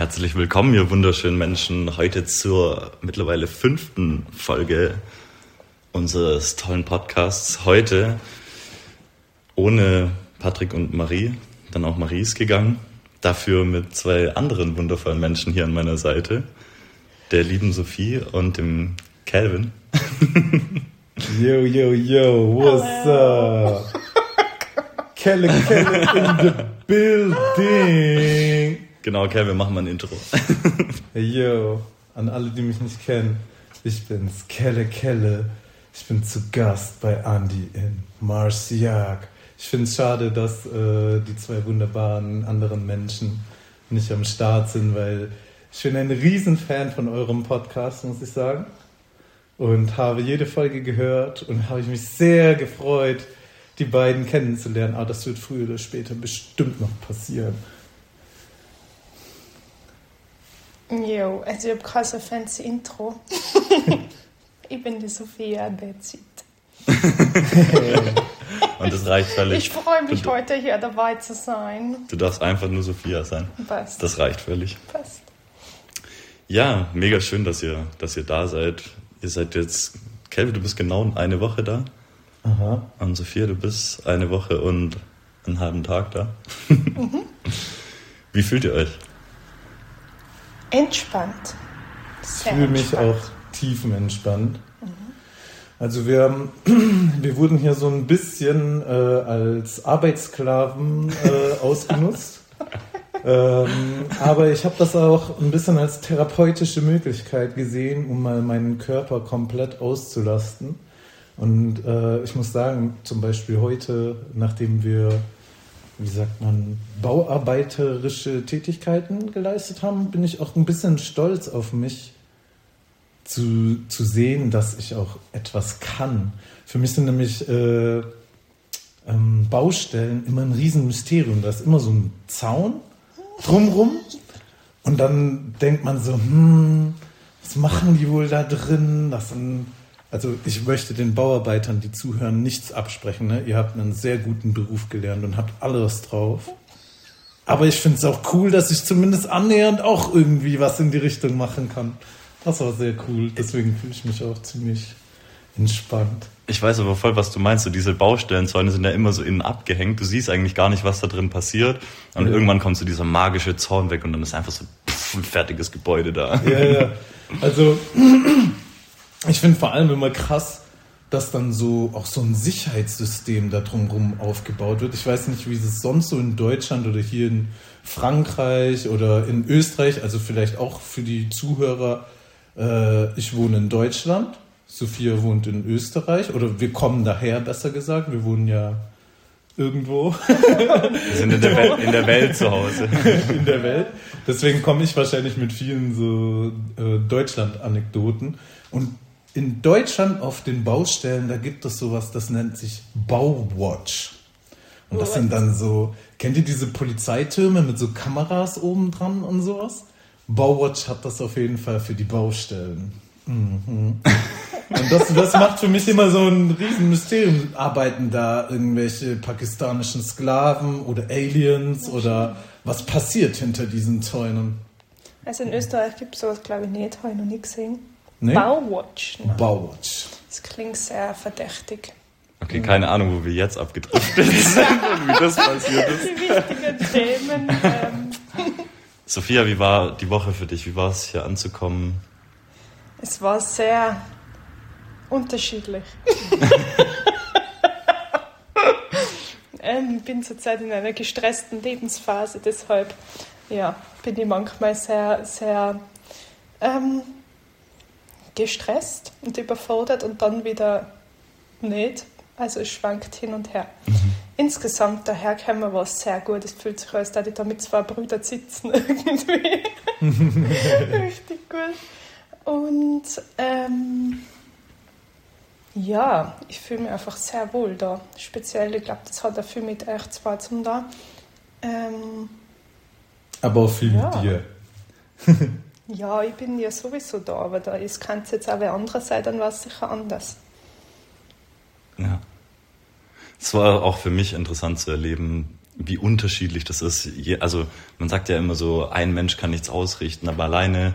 Herzlich willkommen, ihr wunderschönen Menschen, heute zur mittlerweile fünften Folge unseres tollen Podcasts. Heute ohne Patrick und Marie, dann auch Marie ist gegangen. Dafür mit zwei anderen wundervollen Menschen hier an meiner Seite, der lieben Sophie und dem Calvin. Yo, yo, yo, what's Hello. up? Kelle, Kelle in the building. Genau, Kelle, wir machen mal ein Intro. yo, an alle, die mich nicht kennen, ich bin's, Kelle, Kelle. Ich bin zu Gast bei Andy in Marciac. Ich finde es schade, dass äh, die zwei wunderbaren anderen Menschen nicht am Start sind, weil ich bin ein Riesenfan von eurem Podcast, muss ich sagen. Und habe jede Folge gehört und habe ich mich sehr gefreut, die beiden kennenzulernen. Aber das wird früher oder später bestimmt noch passieren. Jo, also ich habe kein so fancy Intro. ich bin die Sophia Bezit. Und das reicht völlig. Ich freue mich, du, heute hier dabei zu sein. Du darfst einfach nur Sophia sein. Passt. Das reicht völlig. Passt. Ja, mega schön, dass ihr, dass ihr da seid. Ihr seid jetzt, Kelvin, du bist genau eine Woche da. Aha. Und Sophia, du bist eine Woche und einen halben Tag da. Mhm. Wie fühlt ihr euch? Entspannt. Sehr ich fühle mich auch tiefenentspannt. Mhm. Also wir, wir wurden hier so ein bisschen äh, als Arbeitssklaven äh, ausgenutzt. ähm, aber ich habe das auch ein bisschen als therapeutische Möglichkeit gesehen, um mal meinen Körper komplett auszulasten. Und äh, ich muss sagen, zum Beispiel heute, nachdem wir, wie sagt man, bauarbeiterische Tätigkeiten geleistet haben, bin ich auch ein bisschen stolz auf mich zu, zu sehen, dass ich auch etwas kann. Für mich sind nämlich äh, ähm, Baustellen immer ein Riesenmysterium. Da ist immer so ein Zaun drumrum und dann denkt man so, hm, was machen die wohl da drin? Das sind also ich möchte den Bauarbeitern, die zuhören, nichts absprechen. Ne? Ihr habt einen sehr guten Beruf gelernt und habt alles drauf. Aber ich finde es auch cool, dass ich zumindest annähernd auch irgendwie was in die Richtung machen kann. Das war sehr cool. Deswegen fühle ich mich auch ziemlich entspannt. Ich weiß aber voll, was du meinst. So diese Baustellenzäune sind ja immer so innen abgehängt. Du siehst eigentlich gar nicht, was da drin passiert. Und ja. irgendwann kommt so dieser magische Zaun weg und dann ist einfach so ein fertiges Gebäude da. Ja, ja. Also ich finde vor allem immer krass, dass dann so auch so ein Sicherheitssystem da drumherum aufgebaut wird. Ich weiß nicht, wie es sonst so in Deutschland oder hier in Frankreich oder in Österreich, also vielleicht auch für die Zuhörer, äh, ich wohne in Deutschland, Sophia wohnt in Österreich oder wir kommen daher, besser gesagt, wir wohnen ja irgendwo. Wir sind in der, Welt, in der Welt zu Hause. in der Welt. Deswegen komme ich wahrscheinlich mit vielen so äh, Deutschland-Anekdoten. Und in Deutschland auf den Baustellen, da gibt es sowas, das nennt sich Bauwatch. Und das sind dann so, kennt ihr diese Polizeitürme mit so Kameras oben dran und sowas? Bauwatch hat das auf jeden Fall für die Baustellen. Mhm. Und das, das macht für mich immer so ein Riesenmysterium. Arbeiten da irgendwelche pakistanischen Sklaven oder Aliens oder was passiert hinter diesen Zäunen? Also in Österreich gibt es sowas, glaube ich, nicht. Habe ich noch nie gesehen. Nee? Bauwatch. Nein. Bauwatch. Das klingt sehr verdächtig. Okay, keine Ahnung, wo wir jetzt abgedriftet sind und wie das passiert ist. Die wichtigen Themen. Ähm. Sophia, wie war die Woche für dich? Wie war es hier anzukommen? Es war sehr unterschiedlich. ähm, ich bin zurzeit in einer gestressten Lebensphase, deshalb ja, bin ich manchmal sehr, sehr ähm, gestresst und überfordert und dann wieder nicht. Also es schwankt hin und her. Mhm. Insgesamt daher käme was sehr gut. Es fühlt sich als, dass ich da mit zwei Brüdern sitzen irgendwie. Richtig gut. Und ähm, ja, ich fühle mich einfach sehr wohl da. Speziell, ich glaube, das hat auch viel mit euch zwei zum da. Ähm, Aber auch viel ja. mit dir. Ja, ich bin ja sowieso da, aber da ist kann es jetzt auch wer andere sein, dann war es sicher anders. Ja. Es war auch für mich interessant zu erleben, wie unterschiedlich das ist. Also man sagt ja immer so, ein Mensch kann nichts ausrichten, aber alleine,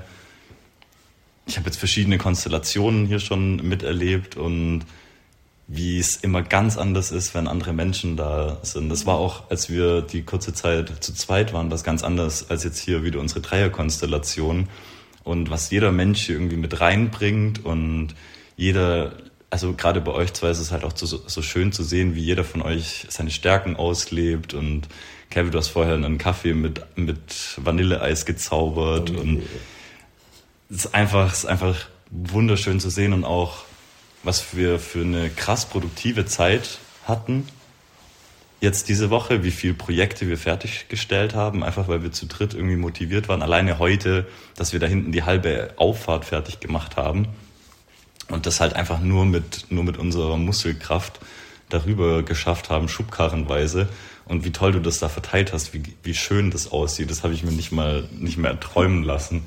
ich habe jetzt verschiedene Konstellationen hier schon miterlebt und wie es immer ganz anders ist, wenn andere Menschen da sind. Das war auch, als wir die kurze Zeit zu zweit waren, was ganz anders als jetzt hier wieder unsere Dreierkonstellation. Und was jeder Mensch hier irgendwie mit reinbringt und jeder, also gerade bei euch zwei ist es halt auch so, so schön zu sehen, wie jeder von euch seine Stärken auslebt und Kevin, du hast vorher einen Kaffee mit, mit Vanilleeis gezaubert oh, und es ist einfach, es ist einfach wunderschön zu sehen und auch was wir für eine krass produktive Zeit hatten. Jetzt diese Woche, wie viele Projekte wir fertiggestellt haben, einfach weil wir zu dritt irgendwie motiviert waren. Alleine heute, dass wir da hinten die halbe Auffahrt fertig gemacht haben. Und das halt einfach nur mit, nur mit unserer Muskelkraft darüber geschafft haben, schubkarrenweise. Und wie toll du das da verteilt hast, wie, wie schön das aussieht, das habe ich mir nicht mal nicht mehr träumen lassen.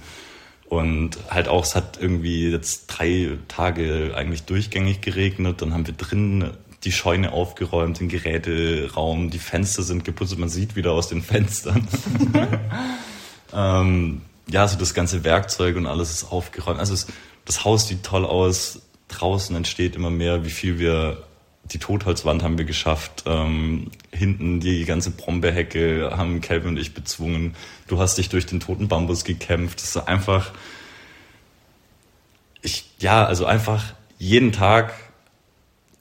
Und halt auch, es hat irgendwie jetzt drei Tage eigentlich durchgängig geregnet. Dann haben wir drinnen die Scheune aufgeräumt, den Geräteraum, die Fenster sind geputzt, man sieht wieder aus den Fenstern. ähm, ja, so das ganze Werkzeug und alles ist aufgeräumt. Also es, das Haus sieht toll aus. Draußen entsteht immer mehr, wie viel wir die Totholzwand haben wir geschafft. Ähm, hinten die ganze Brombeerhecke haben Calvin und ich bezwungen. Du hast dich durch den toten Bambus gekämpft. Das ist einfach, ich, ja, also einfach jeden Tag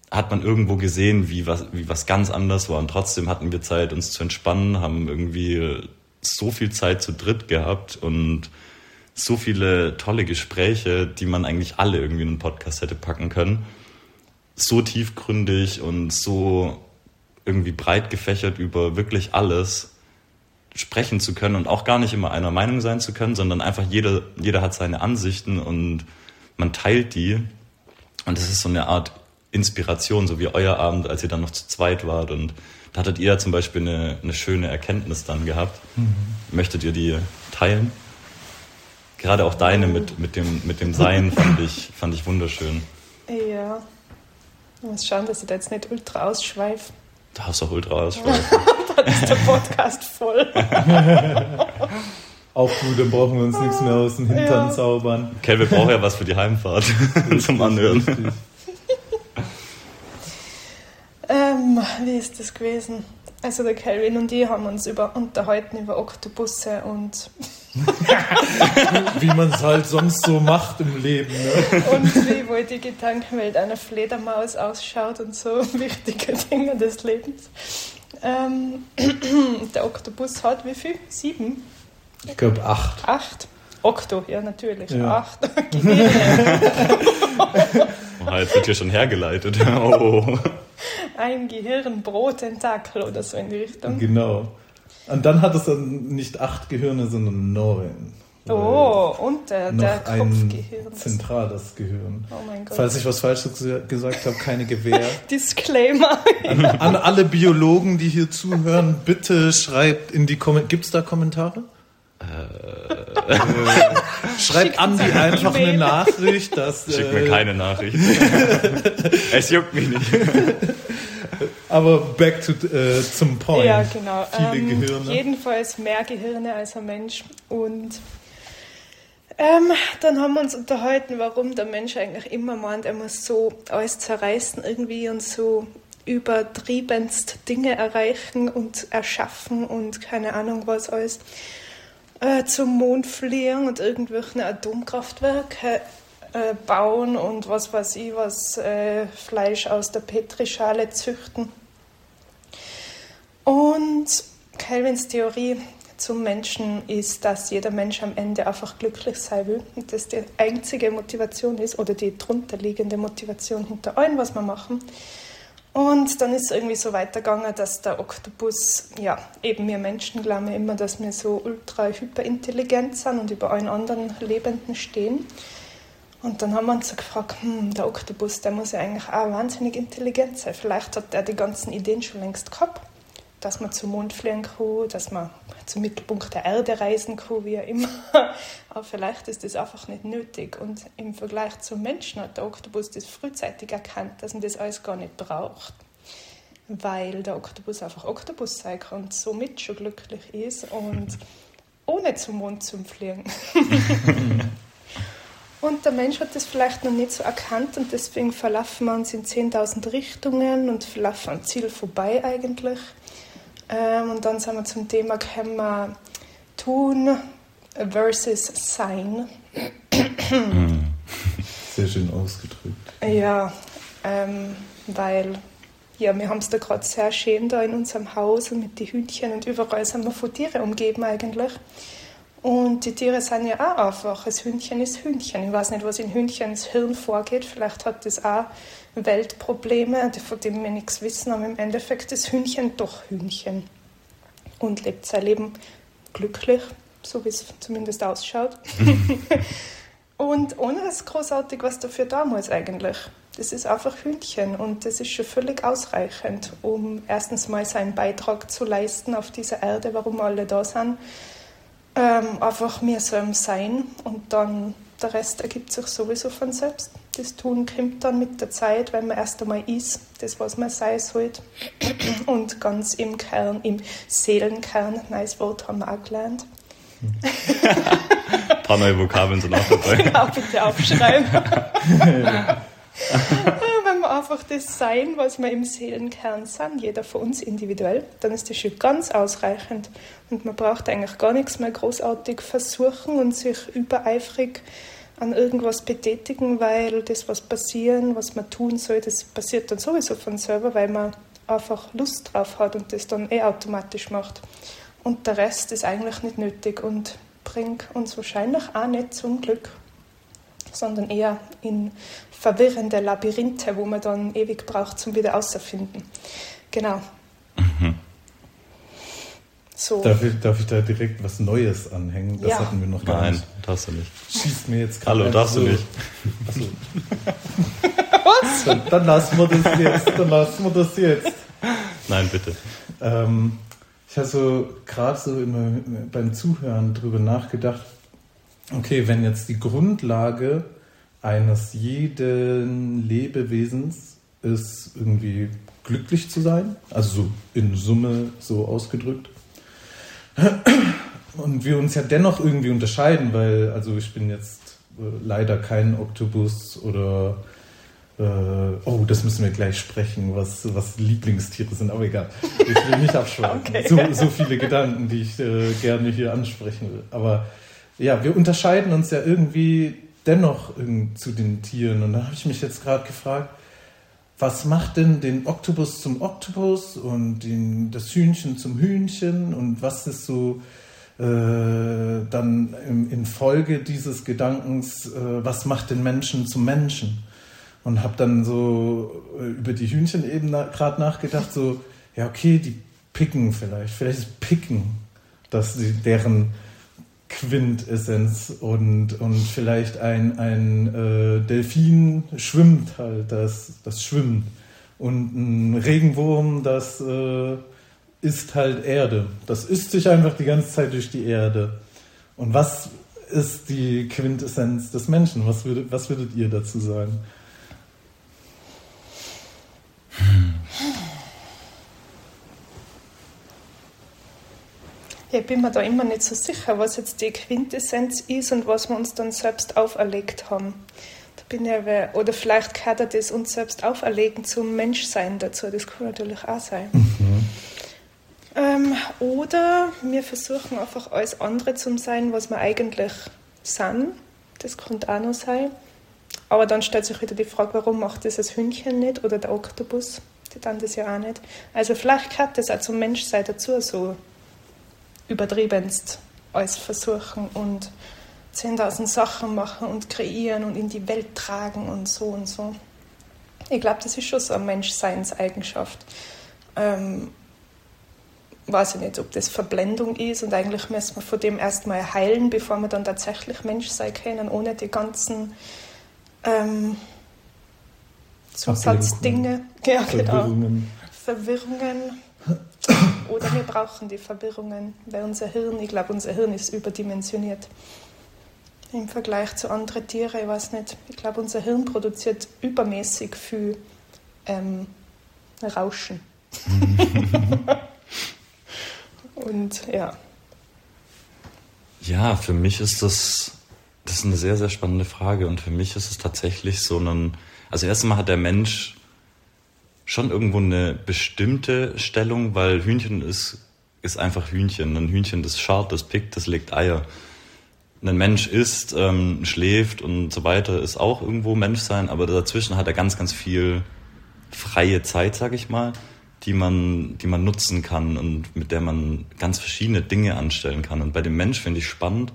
hat man irgendwo gesehen, wie was, wie was ganz anders war. Und trotzdem hatten wir Zeit, uns zu entspannen, haben irgendwie so viel Zeit zu dritt gehabt und so viele tolle Gespräche, die man eigentlich alle irgendwie in einen Podcast hätte packen können so tiefgründig und so irgendwie breit gefächert über wirklich alles sprechen zu können und auch gar nicht immer einer Meinung sein zu können, sondern einfach jeder, jeder hat seine Ansichten und man teilt die. Und das ist so eine Art Inspiration, so wie euer Abend, als ihr dann noch zu zweit wart. Und da hattet ihr zum Beispiel eine, eine schöne Erkenntnis dann gehabt. Mhm. Möchtet ihr die teilen? Gerade auch deine mit, mit, dem, mit dem Sein fand ich, fand ich wunderschön. Ja, ich muss schauen, dass ich da jetzt nicht ultra ausschweife. Da hast du auch ultra ausschweifen. dann ist der Podcast voll. auch gut, dann brauchen wir uns nichts mehr aus dem Hintern ja. zaubern. Okay, wir brauchen ja was für die Heimfahrt zum Anhören. ähm, wie ist das gewesen? Also der Calvin und ich haben uns über, unterhalten über Oktopusse und wie man es halt sonst so macht im Leben. Ne? Und wie wohl die Gedankenwelt einer Fledermaus ausschaut und so wichtige Dinge des Lebens. Ähm, der Oktopus hat wie viel? Sieben? Ich glaube acht. Acht? Okto, ja natürlich. Ja. Acht. oh, jetzt wird hier schon hergeleitet. Oh. Ein Gehirn pro Tentakel oder so in die Richtung. Genau. Und dann hat es dann nicht acht Gehirne, sondern neun. Oh, und der, der Kopfgehirn. Ein zentrales Gehirn. Oh mein Gott. Falls ich was Falsches gesagt habe, keine Gewähr. Disclaimer. An, an, alle Biologen, die hier zuhören, bitte schreibt in die Kommentare. Gibt es da Kommentare? Äh, schreibt Schickt Andi einfach e eine Nachricht. Dass, Schickt mir äh, keine Nachricht. es juckt mich nicht. Aber back to, äh, zum Point. Ja, genau. Viele ähm, Gehirne. Jedenfalls mehr Gehirne als ein Mensch. Und ähm, dann haben wir uns unterhalten, warum der Mensch eigentlich immer meint, er muss so alles zerreißen irgendwie und so übertriebenst Dinge erreichen und erschaffen und keine Ahnung was alles. Äh, zum Mond fliegen und irgendwelche Atomkraftwerke äh, bauen und was weiß ich, was äh, Fleisch aus der Petrischale züchten. Und Calvins Theorie zum Menschen ist, dass jeder Mensch am Ende einfach glücklich sein will und das die einzige Motivation ist oder die drunterliegende Motivation hinter allem, was wir machen. Und dann ist es irgendwie so weitergegangen, dass der Oktopus, ja, eben wir Menschen glauben immer, dass wir so ultra hyperintelligent sind und über allen anderen Lebenden stehen. Und dann haben wir uns so gefragt, hm, der Oktopus, der muss ja eigentlich auch wahnsinnig intelligent sein. Vielleicht hat er die ganzen Ideen schon längst gehabt, dass man zum Mond fliegen kann, dass man zum Mittelpunkt der Erde reisen kann, wie auch immer. Aber vielleicht ist das einfach nicht nötig. Und im Vergleich zum Menschen hat der Oktopus das frühzeitig erkannt, dass man das alles gar nicht braucht. weil der Oktopus einfach Oktopus sein kann und somit schon glücklich ist und ohne zum Mond zu fliegen. und der Mensch hat das vielleicht noch nicht so erkannt und deswegen verlaufen wir uns in 10.000 Richtungen und verlaufen am Ziel vorbei eigentlich. Ähm, und dann sind wir zum Thema gekommen, tun versus sein. Sehr schön ausgedrückt. Ja, ähm, weil ja, wir haben es da gerade sehr schön da in unserem Haus und mit den Hühnchen und überall sind wir von Tieren umgeben eigentlich. Und die Tiere sind ja auch einfach. Das Hühnchen ist Hühnchen. Ich weiß nicht, was in Hühnchens Hirn vorgeht. Vielleicht hat das auch Weltprobleme, von denen wir nichts wissen. Aber im Endeffekt ist Hühnchen doch Hühnchen. Und lebt sein Leben glücklich, so wie es zumindest ausschaut. und ohne es großartig was dafür da muss eigentlich. Das ist einfach Hühnchen und das ist schon völlig ausreichend, um erstens mal seinen Beitrag zu leisten auf dieser Erde, warum alle da sind. Ähm, einfach mir sollen sein und dann der Rest ergibt sich sowieso von selbst. Das Tun kommt dann mit der Zeit, wenn man erst einmal ist, das, was man sein sollte. Und ganz im Kern, im Seelenkern, nice Wort haben wir auch gelernt. Ein paar neue Vokabeln sind auch dabei. Genau, bitte aufschreiben. Einfach das sein, was wir im Seelenkern sind, jeder von uns individuell, dann ist das schon ganz ausreichend. Und man braucht eigentlich gar nichts mehr großartig versuchen und sich übereifrig an irgendwas betätigen, weil das, was passieren, was man tun soll, das passiert dann sowieso von selber, weil man einfach Lust drauf hat und das dann eh automatisch macht. Und der Rest ist eigentlich nicht nötig und bringt uns wahrscheinlich auch nicht zum Glück, sondern eher in verwirrende Labyrinthe, wo man dann ewig braucht zum wieder auszufinden. Genau. Mhm. So. Darf, ich, darf ich da direkt was Neues anhängen? Das ja. hatten wir noch gar Nein, nicht. Nein, darfst du nicht. Schießt mir jetzt gerade. Hallo, darfst so. du nicht. Achso. was? Dann, dann, lassen wir das jetzt. Dann lassen wir das jetzt. Nein, bitte. Ähm, ich habe so gerade so immer beim Zuhören drüber nachgedacht, okay, wenn jetzt die Grundlage eines jeden Lebewesens ist irgendwie glücklich zu sein, also so in Summe so ausgedrückt. Und wir uns ja dennoch irgendwie unterscheiden, weil, also ich bin jetzt äh, leider kein Oktopus oder äh, oh, das müssen wir gleich sprechen, was, was Lieblingstiere sind, aber egal. Ich will nicht abschweifen. okay. so, so viele Gedanken, die ich äh, gerne hier ansprechen will. Aber ja, wir unterscheiden uns ja irgendwie dennoch zu den Tieren. Und da habe ich mich jetzt gerade gefragt, was macht denn den Oktopus zum Oktopus und den, das Hühnchen zum Hühnchen und was ist so äh, dann in, in, Folge dieses Gedankens, äh, was macht den Menschen zum Menschen? Und habe dann so äh, über die Hühnchen eben na, gerade nachgedacht, so, ja, okay, die picken vielleicht, vielleicht ist picken, dass sie deren Quintessenz und, und vielleicht ein, ein äh, Delfin schwimmt halt, das, das schwimmt. Und ein Regenwurm, das äh, isst halt Erde. Das isst sich einfach die ganze Zeit durch die Erde. Und was ist die Quintessenz des Menschen? Was würdet, was würdet ihr dazu sagen? Hm. Ich bin mir da immer nicht so sicher, was jetzt die Quintessenz ist und was wir uns dann selbst auferlegt haben. Da bin ich aber, oder vielleicht gehört das uns selbst auferlegen zum Menschsein dazu. Das kann natürlich auch sein. Mhm. Ähm, oder wir versuchen einfach alles andere zu sein, was wir eigentlich sind. Das könnte auch noch sein. Aber dann stellt sich wieder die Frage, warum macht das das Hühnchen nicht oder der Oktopus? Die dann das ja auch nicht. Also vielleicht gehört das auch zum Menschsein dazu, so übertriebenst alles versuchen und 10.000 Sachen machen und kreieren und in die Welt tragen und so und so. Ich glaube, das ist schon so eine Menschseinseigenschaft. Ähm, weiß ich nicht, ob das Verblendung ist und eigentlich müssen wir von dem erstmal heilen, bevor wir dann tatsächlich Mensch sein können, ohne die ganzen ähm, Zusatzdinge, ja, genau. Verwirrungen. Oder wir brauchen die Verwirrungen, weil unser Hirn, ich glaube, unser Hirn ist überdimensioniert. Im Vergleich zu anderen Tieren, ich weiß nicht, ich glaube, unser Hirn produziert übermäßig viel ähm, Rauschen. und ja. Ja, für mich ist das, das ist eine sehr, sehr spannende Frage. Und für mich ist es tatsächlich so ein, also erstmal hat der Mensch schon irgendwo eine bestimmte Stellung, weil Hühnchen ist, ist einfach Hühnchen. Ein Hühnchen, das schaut, das pickt, das legt Eier. Ein Mensch isst, ähm, schläft und so weiter, ist auch irgendwo Menschsein, aber dazwischen hat er ganz, ganz viel freie Zeit, sag ich mal, die man, die man nutzen kann und mit der man ganz verschiedene Dinge anstellen kann. Und bei dem Mensch finde ich spannend,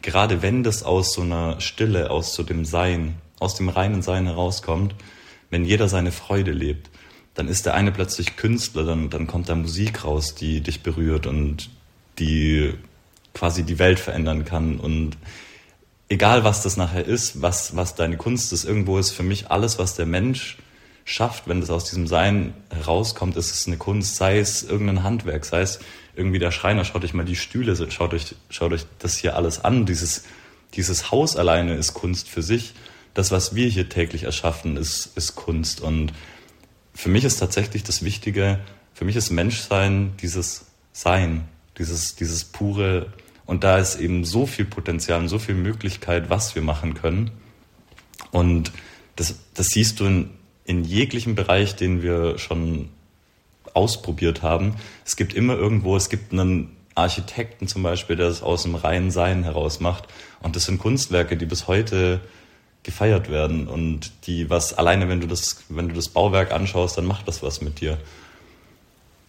gerade wenn das aus so einer Stille, aus so dem Sein, aus dem reinen Sein herauskommt, wenn jeder seine Freude lebt dann ist der eine plötzlich Künstler, dann, dann kommt da Musik raus, die dich berührt und die quasi die Welt verändern kann. Und egal was das nachher ist, was, was deine Kunst ist, irgendwo ist für mich alles, was der Mensch schafft, wenn das aus diesem Sein herauskommt, ist es eine Kunst, sei es irgendein Handwerk, sei es irgendwie der Schreiner, schaut euch mal die Stühle, schaut euch, schaut euch das hier alles an, dieses, dieses Haus alleine ist Kunst für sich. Das, was wir hier täglich erschaffen, ist, ist Kunst und für mich ist tatsächlich das Wichtige, für mich ist Menschsein dieses Sein, dieses, dieses pure, und da ist eben so viel Potenzial und so viel Möglichkeit, was wir machen können. Und das, das siehst du in, in jeglichem Bereich, den wir schon ausprobiert haben. Es gibt immer irgendwo, es gibt einen Architekten zum Beispiel, der es aus dem reinen Sein heraus macht. Und das sind Kunstwerke, die bis heute gefeiert werden und die was alleine, wenn du das, wenn du das Bauwerk anschaust, dann macht das was mit dir.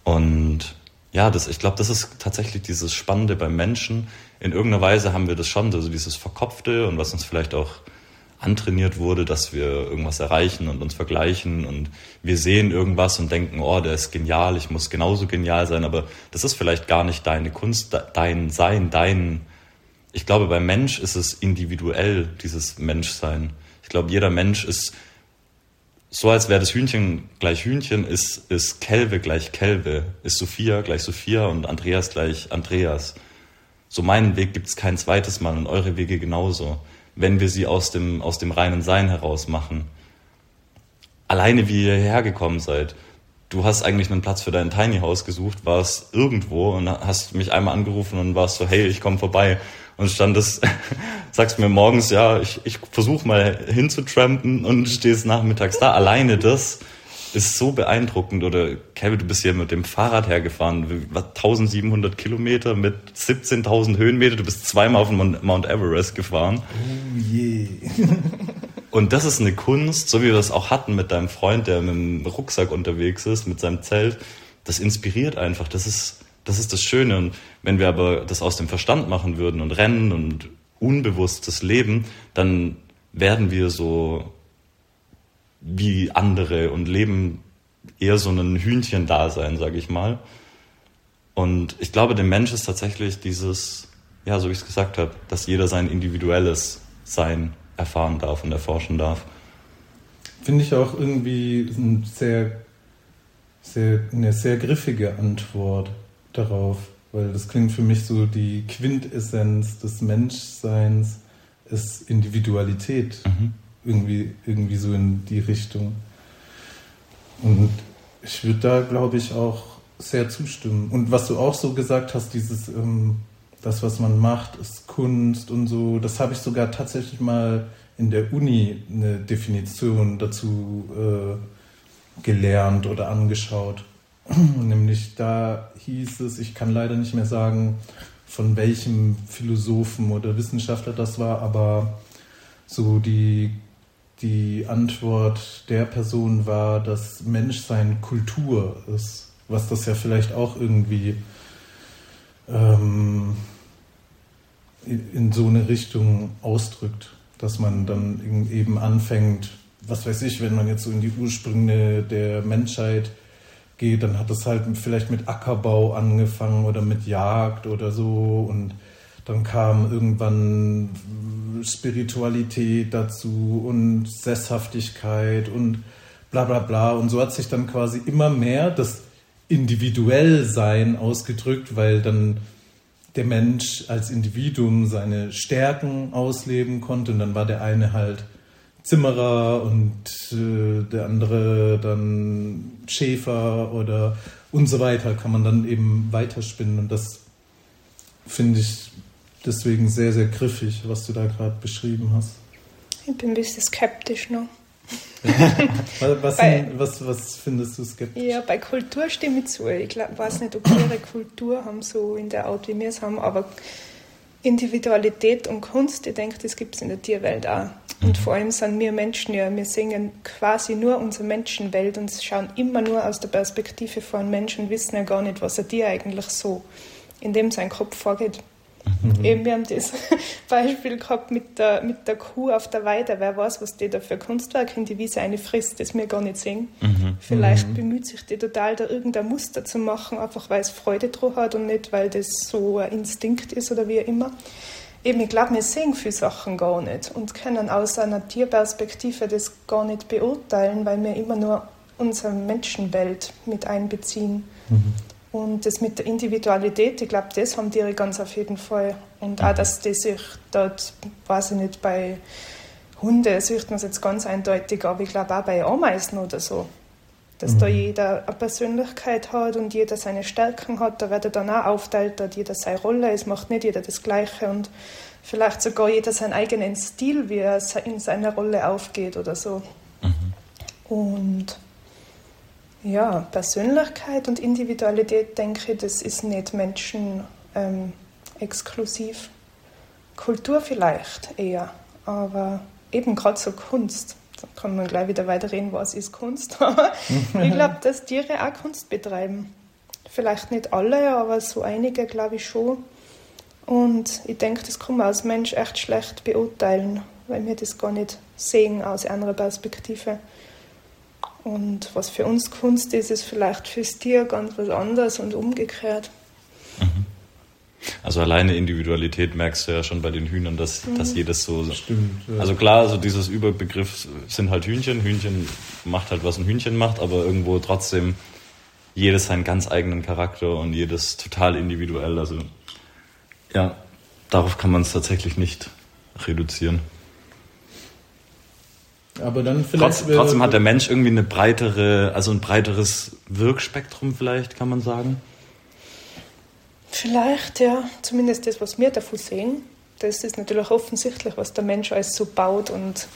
Und ja, das, ich glaube, das ist tatsächlich dieses Spannende beim Menschen. In irgendeiner Weise haben wir das schon, also dieses Verkopfte und was uns vielleicht auch antrainiert wurde, dass wir irgendwas erreichen und uns vergleichen und wir sehen irgendwas und denken, oh, der ist genial, ich muss genauso genial sein, aber das ist vielleicht gar nicht deine Kunst, dein Sein, dein, ich glaube, beim Mensch ist es individuell, dieses Menschsein. Ich glaube, jeder Mensch ist so, als wäre das Hühnchen gleich Hühnchen, ist, ist Kelve gleich Kelve, ist Sophia gleich Sophia und Andreas gleich Andreas. So meinen Weg gibt es kein zweites Mal und eure Wege genauso, wenn wir sie aus dem, aus dem reinen Sein heraus machen. Alleine wie ihr hierher gekommen seid, du hast eigentlich einen Platz für dein Tiny House gesucht, warst irgendwo und hast mich einmal angerufen und warst so, hey, ich komme vorbei und stand das, sagst mir morgens, ja, ich, ich versuche mal hinzutrampen und stehst nachmittags da. Alleine das ist so beeindruckend. Oder Kevin, du bist hier mit dem Fahrrad hergefahren, 1700 Kilometer mit 17.000 Höhenmeter. Du bist zweimal auf den Mount Everest gefahren. Oh je. Und das ist eine Kunst, so wie wir das auch hatten mit deinem Freund, der mit dem Rucksack unterwegs ist, mit seinem Zelt. Das inspiriert einfach. Das ist, das ist das Schöne. Und wenn wir aber das aus dem Verstand machen würden und rennen und unbewusstes Leben, dann werden wir so wie andere und leben eher so ein Hühnchen-Dasein, sage ich mal. Und ich glaube, dem Mensch ist tatsächlich dieses, ja, so wie ich es gesagt habe, dass jeder sein individuelles Sein erfahren darf und erforschen darf. Finde ich auch irgendwie ein sehr, sehr, eine sehr griffige Antwort darauf, weil das klingt für mich so die Quintessenz des Menschseins ist Individualität. Mhm. Irgendwie, irgendwie so in die Richtung. Und ich würde da, glaube ich, auch sehr zustimmen. Und was du auch so gesagt hast, dieses, ähm, das, was man macht, ist Kunst und so, das habe ich sogar tatsächlich mal in der Uni eine Definition dazu äh, gelernt oder angeschaut. Nämlich da hieß es, ich kann leider nicht mehr sagen, von welchem Philosophen oder Wissenschaftler das war, aber so die, die Antwort der Person war, dass Menschsein Kultur ist, was das ja vielleicht auch irgendwie ähm, in so eine Richtung ausdrückt, dass man dann eben anfängt, was weiß ich, wenn man jetzt so in die Ursprünge der Menschheit geht, dann hat es halt vielleicht mit Ackerbau angefangen oder mit Jagd oder so und dann kam irgendwann Spiritualität dazu und Sesshaftigkeit und bla bla bla. Und so hat sich dann quasi immer mehr das Individuellsein ausgedrückt, weil dann der Mensch als Individuum seine Stärken ausleben konnte und dann war der eine halt Zimmerer und äh, der andere dann Schäfer oder und so weiter kann man dann eben weiterspinnen und das finde ich deswegen sehr, sehr griffig, was du da gerade beschrieben hast. Ich bin ein bisschen skeptisch noch. was, bei, was, was, findest du skeptisch? Ja, bei Kultur stimme ich zu. Ich glaub, weiß nicht, ob ihre Kultur haben, so in der Art, wie wir es haben, aber Individualität und Kunst, ich denke, das gibt es in der Tierwelt auch. Und mhm. vor allem sind wir Menschen ja, wir sehen quasi nur unsere Menschenwelt und schauen immer nur aus der Perspektive von Menschen und wissen ja gar nicht, was er dir eigentlich so in dem sein Kopf vorgeht. Mhm. Eben, wir haben das Beispiel gehabt mit der, mit der Kuh auf der Weide. Wer weiß, was die da für Kunstwerk in die Wiese eine frisst, das wir gar nicht sehen. Mhm. Vielleicht mhm. bemüht sich die total, da irgendein Muster zu machen, einfach weil es Freude drauf hat und nicht, weil das so ein Instinkt ist oder wie immer. Eben, ich glaube, wir sehen viele Sachen gar nicht und können aus einer Tierperspektive das gar nicht beurteilen, weil wir immer nur unsere Menschenwelt mit einbeziehen. Mhm. Und das mit der Individualität, ich glaube, das haben Tiere ganz auf jeden Fall. Und auch, dass die sich dort, weiß ich nicht, bei Hunden sieht man es jetzt ganz eindeutig, aber ich glaube auch bei Ameisen oder so. Dass mhm. da jeder eine Persönlichkeit hat und jeder seine Stärken hat, da wird dann auch aufteilt, dass jeder seine Rolle, es macht nicht jeder das Gleiche und vielleicht sogar jeder seinen eigenen Stil, wie er in seiner Rolle aufgeht oder so. Mhm. Und ja, Persönlichkeit und Individualität, denke ich, das ist nicht Menschen ähm, exklusiv. Kultur vielleicht eher, aber eben gerade so Kunst. Da kann man gleich wieder weiterreden, was ist Kunst. ich glaube, dass Tiere auch Kunst betreiben. Vielleicht nicht alle, aber so einige glaube ich schon. Und ich denke, das kann man als Mensch echt schlecht beurteilen, weil wir das gar nicht sehen aus einer Perspektive. Und was für uns Kunst ist, ist vielleicht fürs Tier ganz was anderes und umgekehrt. Mhm. Also alleine Individualität merkst du ja schon bei den Hühnern, dass, mhm. dass jedes so. Stimmt. Ja. Also klar, also dieses Überbegriff sind halt Hühnchen. Hühnchen macht halt, was ein Hühnchen macht, aber irgendwo trotzdem jedes seinen ganz eigenen Charakter und jedes total individuell. Also ja, darauf kann man es tatsächlich nicht reduzieren. Aber dann vielleicht. Trotz, trotzdem hat der Mensch irgendwie eine breitere, also ein breiteres Wirkspektrum, vielleicht, kann man sagen. Vielleicht, ja. Zumindest das, was wir davon sehen. Das ist natürlich offensichtlich, was der Mensch alles so baut und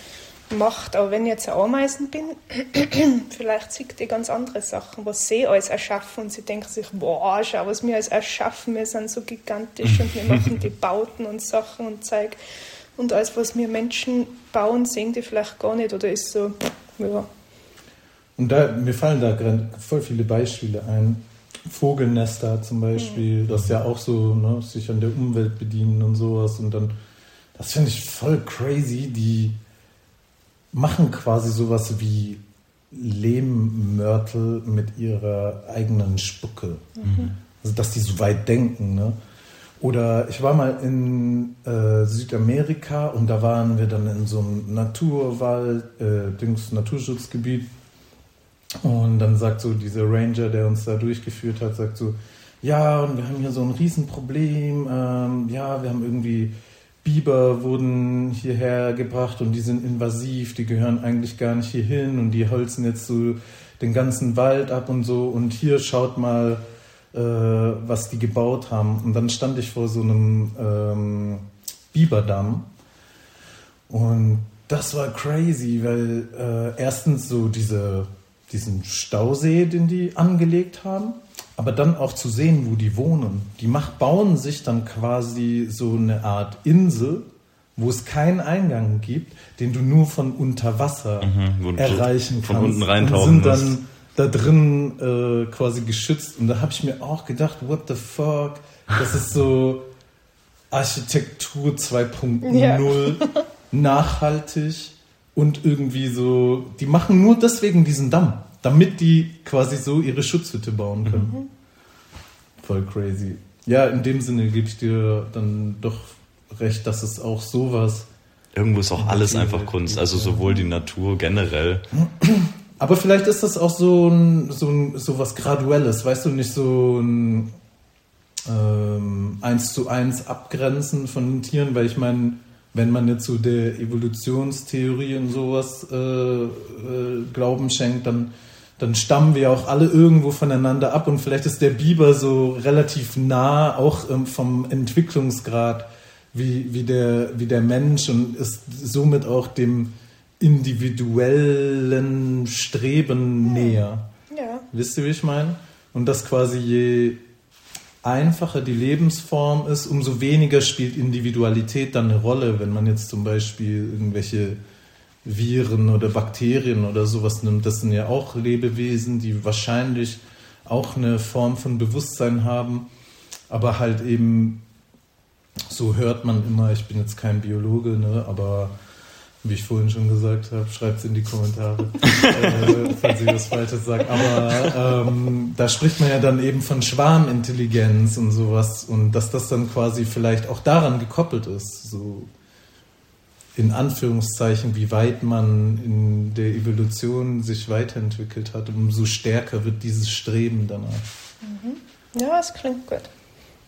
macht. Aber wenn ich jetzt ein Ameisen bin, vielleicht sieht die ganz andere Sachen, was sie alles erschaffen und sie denken sich, boah, schau, was wir alles erschaffen, wir sind so gigantisch und wir machen die Bauten und Sachen und Zeug. Und alles, was wir Menschen bauen, sehen die vielleicht gar nicht oder ist so, ja. Und da, mir fallen da voll viele Beispiele ein. Vogelnester zum Beispiel, mhm. das ja auch so ne, sich an der Umwelt bedienen und sowas. Und dann, das finde ich voll crazy. Die machen quasi sowas wie Lehmmörtel mit ihrer eigenen Spucke. Mhm. Also, dass die so weit denken. Ne? Oder ich war mal in äh, Südamerika und da waren wir dann in so einem Naturwald, äh, Dings, Naturschutzgebiet. Und dann sagt so dieser Ranger, der uns da durchgeführt hat, sagt so, ja, und wir haben hier so ein Riesenproblem. Ähm, ja, wir haben irgendwie Biber wurden hierher gebracht und die sind invasiv, die gehören eigentlich gar nicht hierhin und die holzen jetzt so den ganzen Wald ab und so. Und hier schaut mal, äh, was die gebaut haben. Und dann stand ich vor so einem ähm, Biberdamm und das war crazy, weil äh, erstens so diese, diesen Stausee, den die angelegt haben, aber dann auch zu sehen, wo die wohnen. Die mach, bauen sich dann quasi so eine Art Insel, wo es keinen Eingang gibt, den du nur von unter Wasser mhm, erreichen kannst. Von unten reintauchen und sind dann da drin äh, quasi geschützt. Und da habe ich mir auch gedacht, what the fuck? Das ist so Architektur 2.0, ja. nachhaltig und irgendwie so. Die machen nur deswegen diesen Damm, damit die quasi so ihre Schutzhütte bauen können. Mhm. Voll crazy. Ja, in dem Sinne gebe ich dir dann doch recht, dass es auch sowas. Irgendwo ist auch alles einfach Kunst, also sowohl die Natur generell Aber vielleicht ist das auch so ein, so, ein, so was Graduelles, weißt du, nicht so ein ähm, eins zu eins Abgrenzen von den Tieren, weil ich meine, wenn man jetzt zu so der Evolutionstheorie und sowas äh, äh, Glauben schenkt, dann, dann stammen wir auch alle irgendwo voneinander ab und vielleicht ist der Biber so relativ nah auch ähm, vom Entwicklungsgrad wie, wie, der, wie der Mensch und ist somit auch dem individuellen Streben näher. Ja. Wisst ihr, wie ich meine? Und dass quasi je einfacher die Lebensform ist, umso weniger spielt Individualität dann eine Rolle, wenn man jetzt zum Beispiel irgendwelche Viren oder Bakterien oder sowas nimmt. Das sind ja auch Lebewesen, die wahrscheinlich auch eine Form von Bewusstsein haben, aber halt eben, so hört man immer, ich bin jetzt kein Biologe, ne, aber wie ich vorhin schon gesagt habe, schreibt es in die Kommentare, äh, falls ich was Falsches sage. Aber ähm, da spricht man ja dann eben von Schwarmintelligenz und sowas und dass das dann quasi vielleicht auch daran gekoppelt ist, so in Anführungszeichen, wie weit man in der Evolution sich weiterentwickelt hat, umso stärker wird dieses Streben danach. Mhm. Ja, es klingt gut.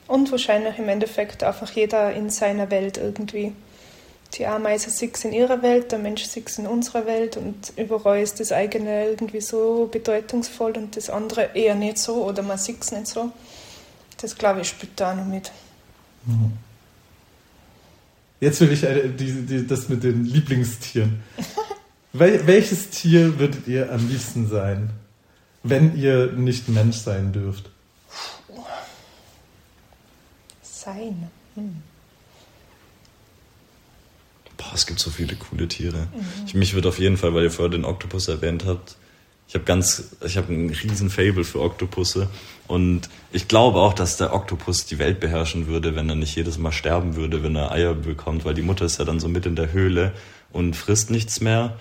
Und wahrscheinlich im Endeffekt einfach jeder in seiner Welt irgendwie die Ameise sieht in ihrer Welt, der Mensch sieht in unserer Welt und überall ist das eigene irgendwie so bedeutungsvoll und das andere eher nicht so oder man sieht es nicht so. Das glaube ich spielt da auch noch mit. Mhm. Jetzt will ich äh, die, die, das mit den Lieblingstieren. Wel welches Tier würdet ihr am liebsten sein, wenn ihr nicht Mensch sein dürft? Sein. Hm. Boah, es gibt so viele coole Tiere. Mhm. Ich, mich würde auf jeden Fall, weil ihr vorher den Oktopus erwähnt habt, ich habe ganz, ich habe einen riesen Fable für Oktopusse und ich glaube auch, dass der Oktopus die Welt beherrschen würde, wenn er nicht jedes Mal sterben würde, wenn er Eier bekommt, weil die Mutter ist ja dann so mit in der Höhle und frisst nichts mehr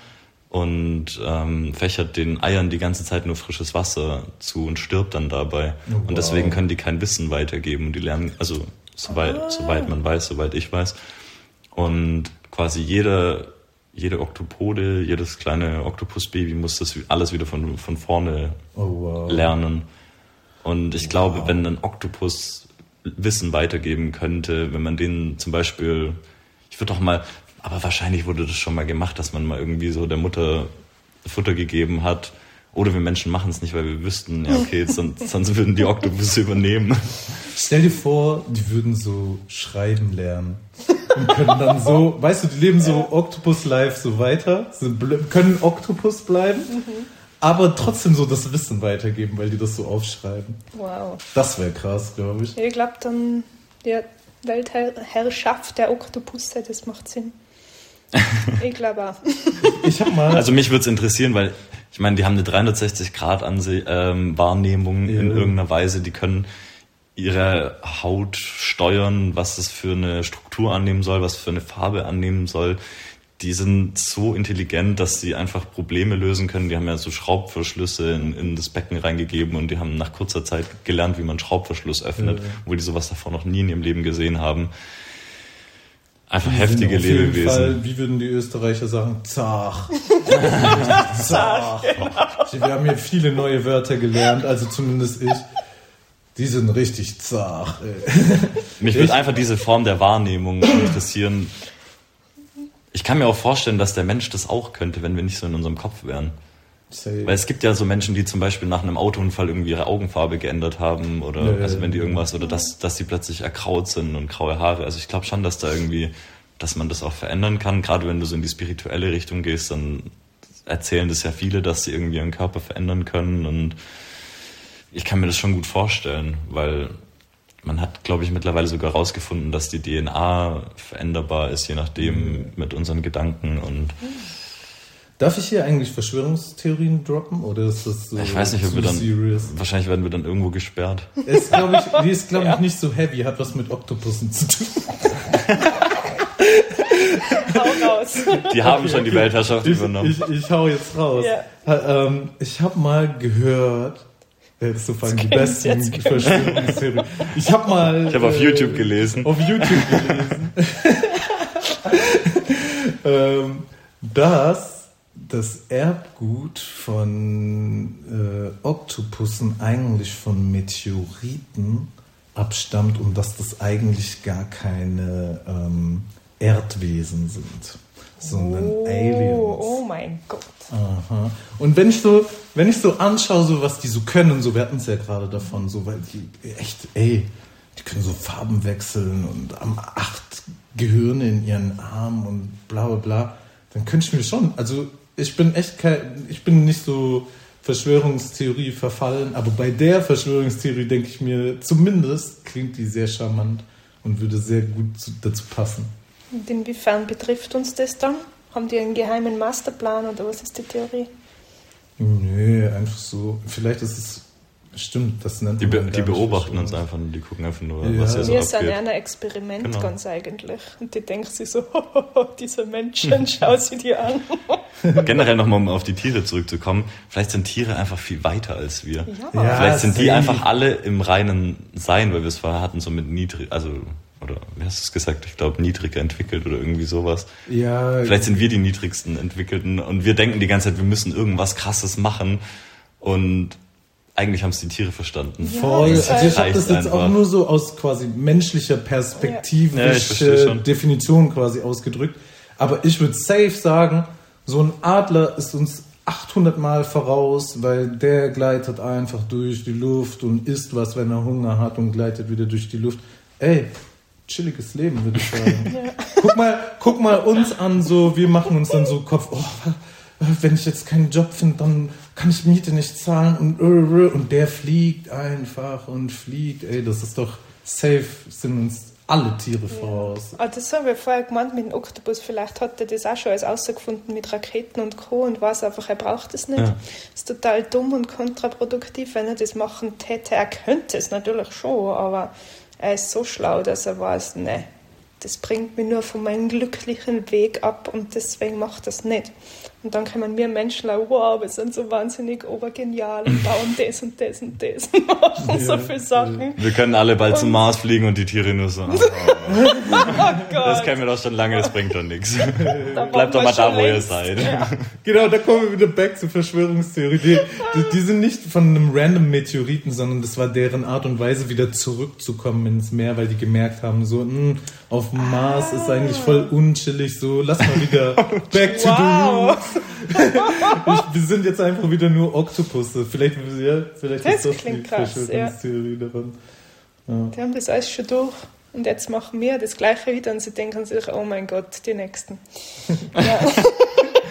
und ähm, fächert den Eiern die ganze Zeit nur frisches Wasser zu und stirbt dann dabei. Oh, wow. Und deswegen können die kein Wissen weitergeben und die lernen, also soweit, ah. soweit man weiß, soweit ich weiß. Und quasi jeder, jede Oktopode, jedes kleine Oktopusbaby muss das alles wieder von, von vorne oh, wow. lernen. Und ich wow. glaube, wenn ein Oktopus Wissen weitergeben könnte, wenn man denen zum Beispiel, ich würde doch mal, aber wahrscheinlich wurde das schon mal gemacht, dass man mal irgendwie so der Mutter Futter gegeben hat. Oder wir Menschen machen es nicht, weil wir wüssten, ja, okay, sonst, sonst würden die Oktopus übernehmen. Stell dir vor, die würden so schreiben lernen und können dann so, weißt du, die leben so Octopus Life so weiter, können Octopus bleiben, mhm. aber trotzdem so das Wissen weitergeben, weil die das so aufschreiben. Wow. Das wäre krass, glaube ich. Ich glaube dann, die Weltherrschaft der Oktopusse, das macht Sinn. Ich glaube auch. Ich hab mal also mich würde es interessieren, weil ich meine, die haben eine 360-Grad-Wahrnehmung ähm, ja. in irgendeiner Weise. Die können ihre Haut steuern, was es für eine Struktur annehmen soll, was für eine Farbe annehmen soll. Die sind so intelligent, dass sie einfach Probleme lösen können. Die haben ja so Schraubverschlüsse in, in das Becken reingegeben und die haben nach kurzer Zeit gelernt, wie man Schraubverschluss öffnet, ja. wo die sowas davor noch nie in ihrem Leben gesehen haben. Einfach die heftige auf Lebewesen. Jeden Fall, wie würden die Österreicher sagen? Zach. Zach. Wir haben hier viele neue Wörter gelernt, also zumindest ich. Die sind richtig zart. Mich würde einfach diese Form der Wahrnehmung interessieren. Ich kann mir auch vorstellen, dass der Mensch das auch könnte, wenn wir nicht so in unserem Kopf wären. Safe. Weil es gibt ja so Menschen, die zum Beispiel nach einem Autounfall irgendwie ihre Augenfarbe geändert haben oder ja, also wenn die irgendwas oder dass, dass sie plötzlich erkraut sind und graue Haare. Also ich glaube schon, dass da irgendwie, dass man das auch verändern kann. Gerade wenn du so in die spirituelle Richtung gehst, dann erzählen das ja viele, dass sie irgendwie ihren Körper verändern können und ich kann mir das schon gut vorstellen, weil man hat, glaube ich, mittlerweile sogar herausgefunden, dass die DNA veränderbar ist, je nachdem mit unseren Gedanken und. Darf ich hier eigentlich Verschwörungstheorien droppen oder ist das so Ich weiß nicht, ob wir dann serious? wahrscheinlich werden wir dann irgendwo gesperrt. Ist, glaube ich, die ist glaube ja. ich nicht so heavy, hat was mit Oktopussen zu tun. hau raus. Die haben okay, schon die Weltherrschaft ich, übernommen. Ich, ich, hau jetzt raus. Ja. Ähm, ich habe mal gehört, Hättest du fangen die besten Verschwörungstheorien. Ich habe mal. Ich habe auf äh, YouTube gelesen. Auf YouTube gelesen. ähm, dass das Erbgut von äh, Oktopussen eigentlich von Meteoriten abstammt und dass das eigentlich gar keine ähm, Erdwesen sind, sondern oh, Aliens. oh mein Gott. Aha. Und wenn ich so, wenn ich so anschaue, so was die so können, so wir hatten es ja gerade davon, so weil die echt, ey, die können so Farben wechseln und haben acht Gehirne in ihren Armen und bla bla bla, dann könnte ich mir schon, also ich bin echt kein, ich bin nicht so Verschwörungstheorie verfallen, aber bei der Verschwörungstheorie denke ich mir, zumindest klingt die sehr charmant und würde sehr gut zu, dazu passen. Und inwiefern betrifft uns das dann? Haben die einen geheimen Masterplan oder was ist die Theorie? Nö, einfach so. Vielleicht ist es. Stimmt, das nennt Die, man be die beobachten uns einfach und die gucken einfach nur, Ja. was hier so Wir sind ja ein Experiment Genau. ganz eigentlich. Und die denken sich so, diese Menschen, schau sie dir an. Generell nochmal, um auf die Tiere zurückzukommen, vielleicht sind Tiere einfach viel weiter als wir. Ja. Ja. Vielleicht sind die einfach alle im reinen Sein, weil wir es vorher hatten, so mit niedrig, also, oder wie hast du es gesagt? Ich glaube, niedrig entwickelt oder irgendwie sowas. Ja, Vielleicht sind wir die niedrigsten entwickelten und wir denken die ganze Zeit, wir müssen irgendwas krasses machen und eigentlich haben es die Tiere verstanden. Ja, Voll. das Also ich habe das jetzt auch einfach. nur so aus quasi menschlicher Perspektive Ja. Definition quasi ausgedrückt. Aber ich würde safe sagen, so ein Adler ist uns 800 Mal voraus, weil der gleitet einfach durch die Luft und isst was, wenn er Hunger hat und gleitet wieder durch die Luft. Ey, chilliges Leben, würde ich sagen. guck, mal, guck mal uns an, so wir machen uns dann so Kopf, oh, wenn ich jetzt keinen Job finde, dann kann ich Miete nicht zahlen und und der fliegt einfach und fliegt. Ey, das ist doch safe, sind uns alle Tiere voraus. Ah, das haben wir vorher gemeint mit dem Oktopus. Vielleicht hat er das auch schon als ausgefunden mit Raketen und Co. und weiß einfach, er braucht es nicht. Ja. Das ist total dumm und kontraproduktiv, wenn er das machen täte. Er könnte es natürlich schon, aber er ist so schlau, dass er weiß, ne, das bringt mich nur von meinem glücklichen Weg ab und deswegen macht das nicht. Und dann kommen wir Menschen auch, wow, wir sind so wahnsinnig obergenial und bauen das und das und das und machen so Ja, viele Sachen. Wir können alle bald zum Und- Mars fliegen und die Tiere nur so. Oh Gott. Das kennen wir doch schon lange, das bringt doch nichts. Bleibt doch mal da, wo ihr seid. Ja. Genau, da kommen wir wieder back zur Verschwörungstheorie. Die, die, die sind nicht von einem random Meteoriten, sondern das war deren Art und Weise, wieder zurückzukommen ins Meer, weil die gemerkt haben, so, mh, auf dem Mars ist eigentlich voll unchillig, so, lass mal wieder back to Wow. the roots. Ich, wir sind jetzt einfach wieder nur Oktopusse. Vielleicht, ja, vielleicht Das ist das die klingt krass, Verschwörungstheorie daran. Die haben das alles schon durch. Und jetzt machen wir das Gleiche wieder und sie denken sich, oh mein Gott, die Nächsten. Ja,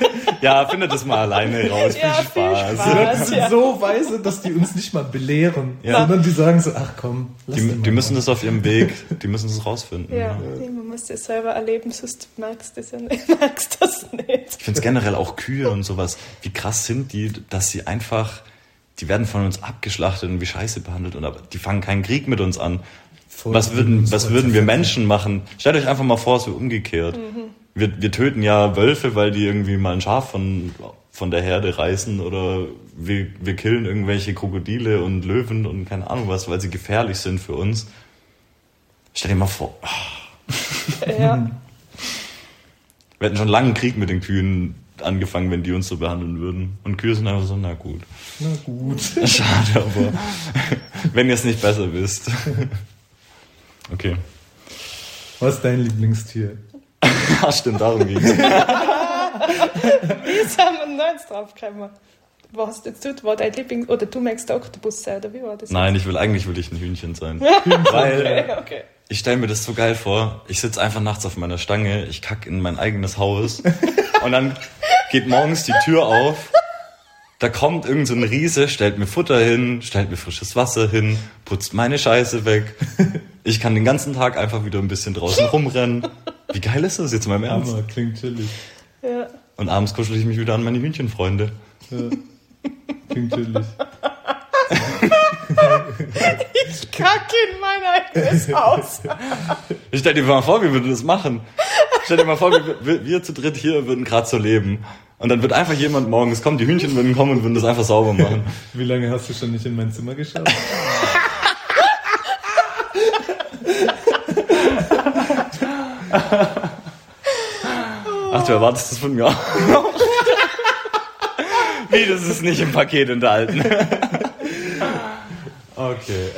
Ja, findet es mal alleine raus. Ja, viel viel Spaß. Spaß. Die Leute Was, sind ja. so weise, dass die uns nicht mal belehren, Ja. sondern die sagen so, ach komm, lass Die, die müssen das auf ihrem Weg, die müssen es rausfinden. ja. man muss das selber erleben, sonst merkst du das ja nicht. Merkst das nicht. Ich finde es generell auch Kühe und sowas. Wie krass sind die, dass sie einfach, die werden von uns abgeschlachtet und wie scheiße behandelt und aber die fangen keinen Krieg mit uns an. Voll Was würden, was würden wir. Menschen machen? Stellt euch einfach mal vor, so umgekehrt. Wir, wir töten ja Wölfe, weil die irgendwie mal ein Schaf von, von der Herde reißen oder wir, wir killen irgendwelche Krokodile und Löwen und keine Ahnung was, weil sie gefährlich sind für uns. Stell dir mal vor, Ja. wir hätten schon lange einen Krieg mit den Kühen angefangen, wenn die uns so behandeln würden. Und Kühe sind einfach so, na gut. Na gut. Schade, aber wenn ihr es nicht besser wisst. Okay. Was ist dein Lieblingstier? Ah, stimmt, darum ging es. Wie sind wir noch eins draufgekommen? Was jetzt tut, war dein Liebling, oder du magst der Oktopus sein, oder wie war das? Nein, ich will eigentlich will ich ein Hühnchen sein. Okay, Weil okay. ich stelle mir das so geil vor. Ich sitze einfach nachts auf meiner Stange, ich kack in mein eigenes Haus und dann geht morgens die Tür auf. Da kommt irgend so ein Riese, stellt mir Futter hin, stellt mir frisches Wasser hin, putzt meine Scheiße weg. Ich kann den ganzen Tag einfach wieder ein bisschen draußen rumrennen. Wie geil ist das jetzt mal im Ernst? Hammer, klingt chillig. Ja. Und abends kuschel ich mich wieder an meine Hühnchenfreunde. Ja. Klingt chillig. Kacke in mein eigenes Haus. Ich stell dir mal vor, wir würden das machen. Stell dir mal vor, wir, wir, wir zu dritt hier würden gerade so leben. Und dann wird einfach jemand morgens kommen, die Hühnchen würden kommen und würden das einfach sauber machen. Wie lange hast du schon nicht in mein Zimmer geschaut? Ach, du erwartest das von mir auch. Wie, das ist nicht im Paket enthalten. Okay.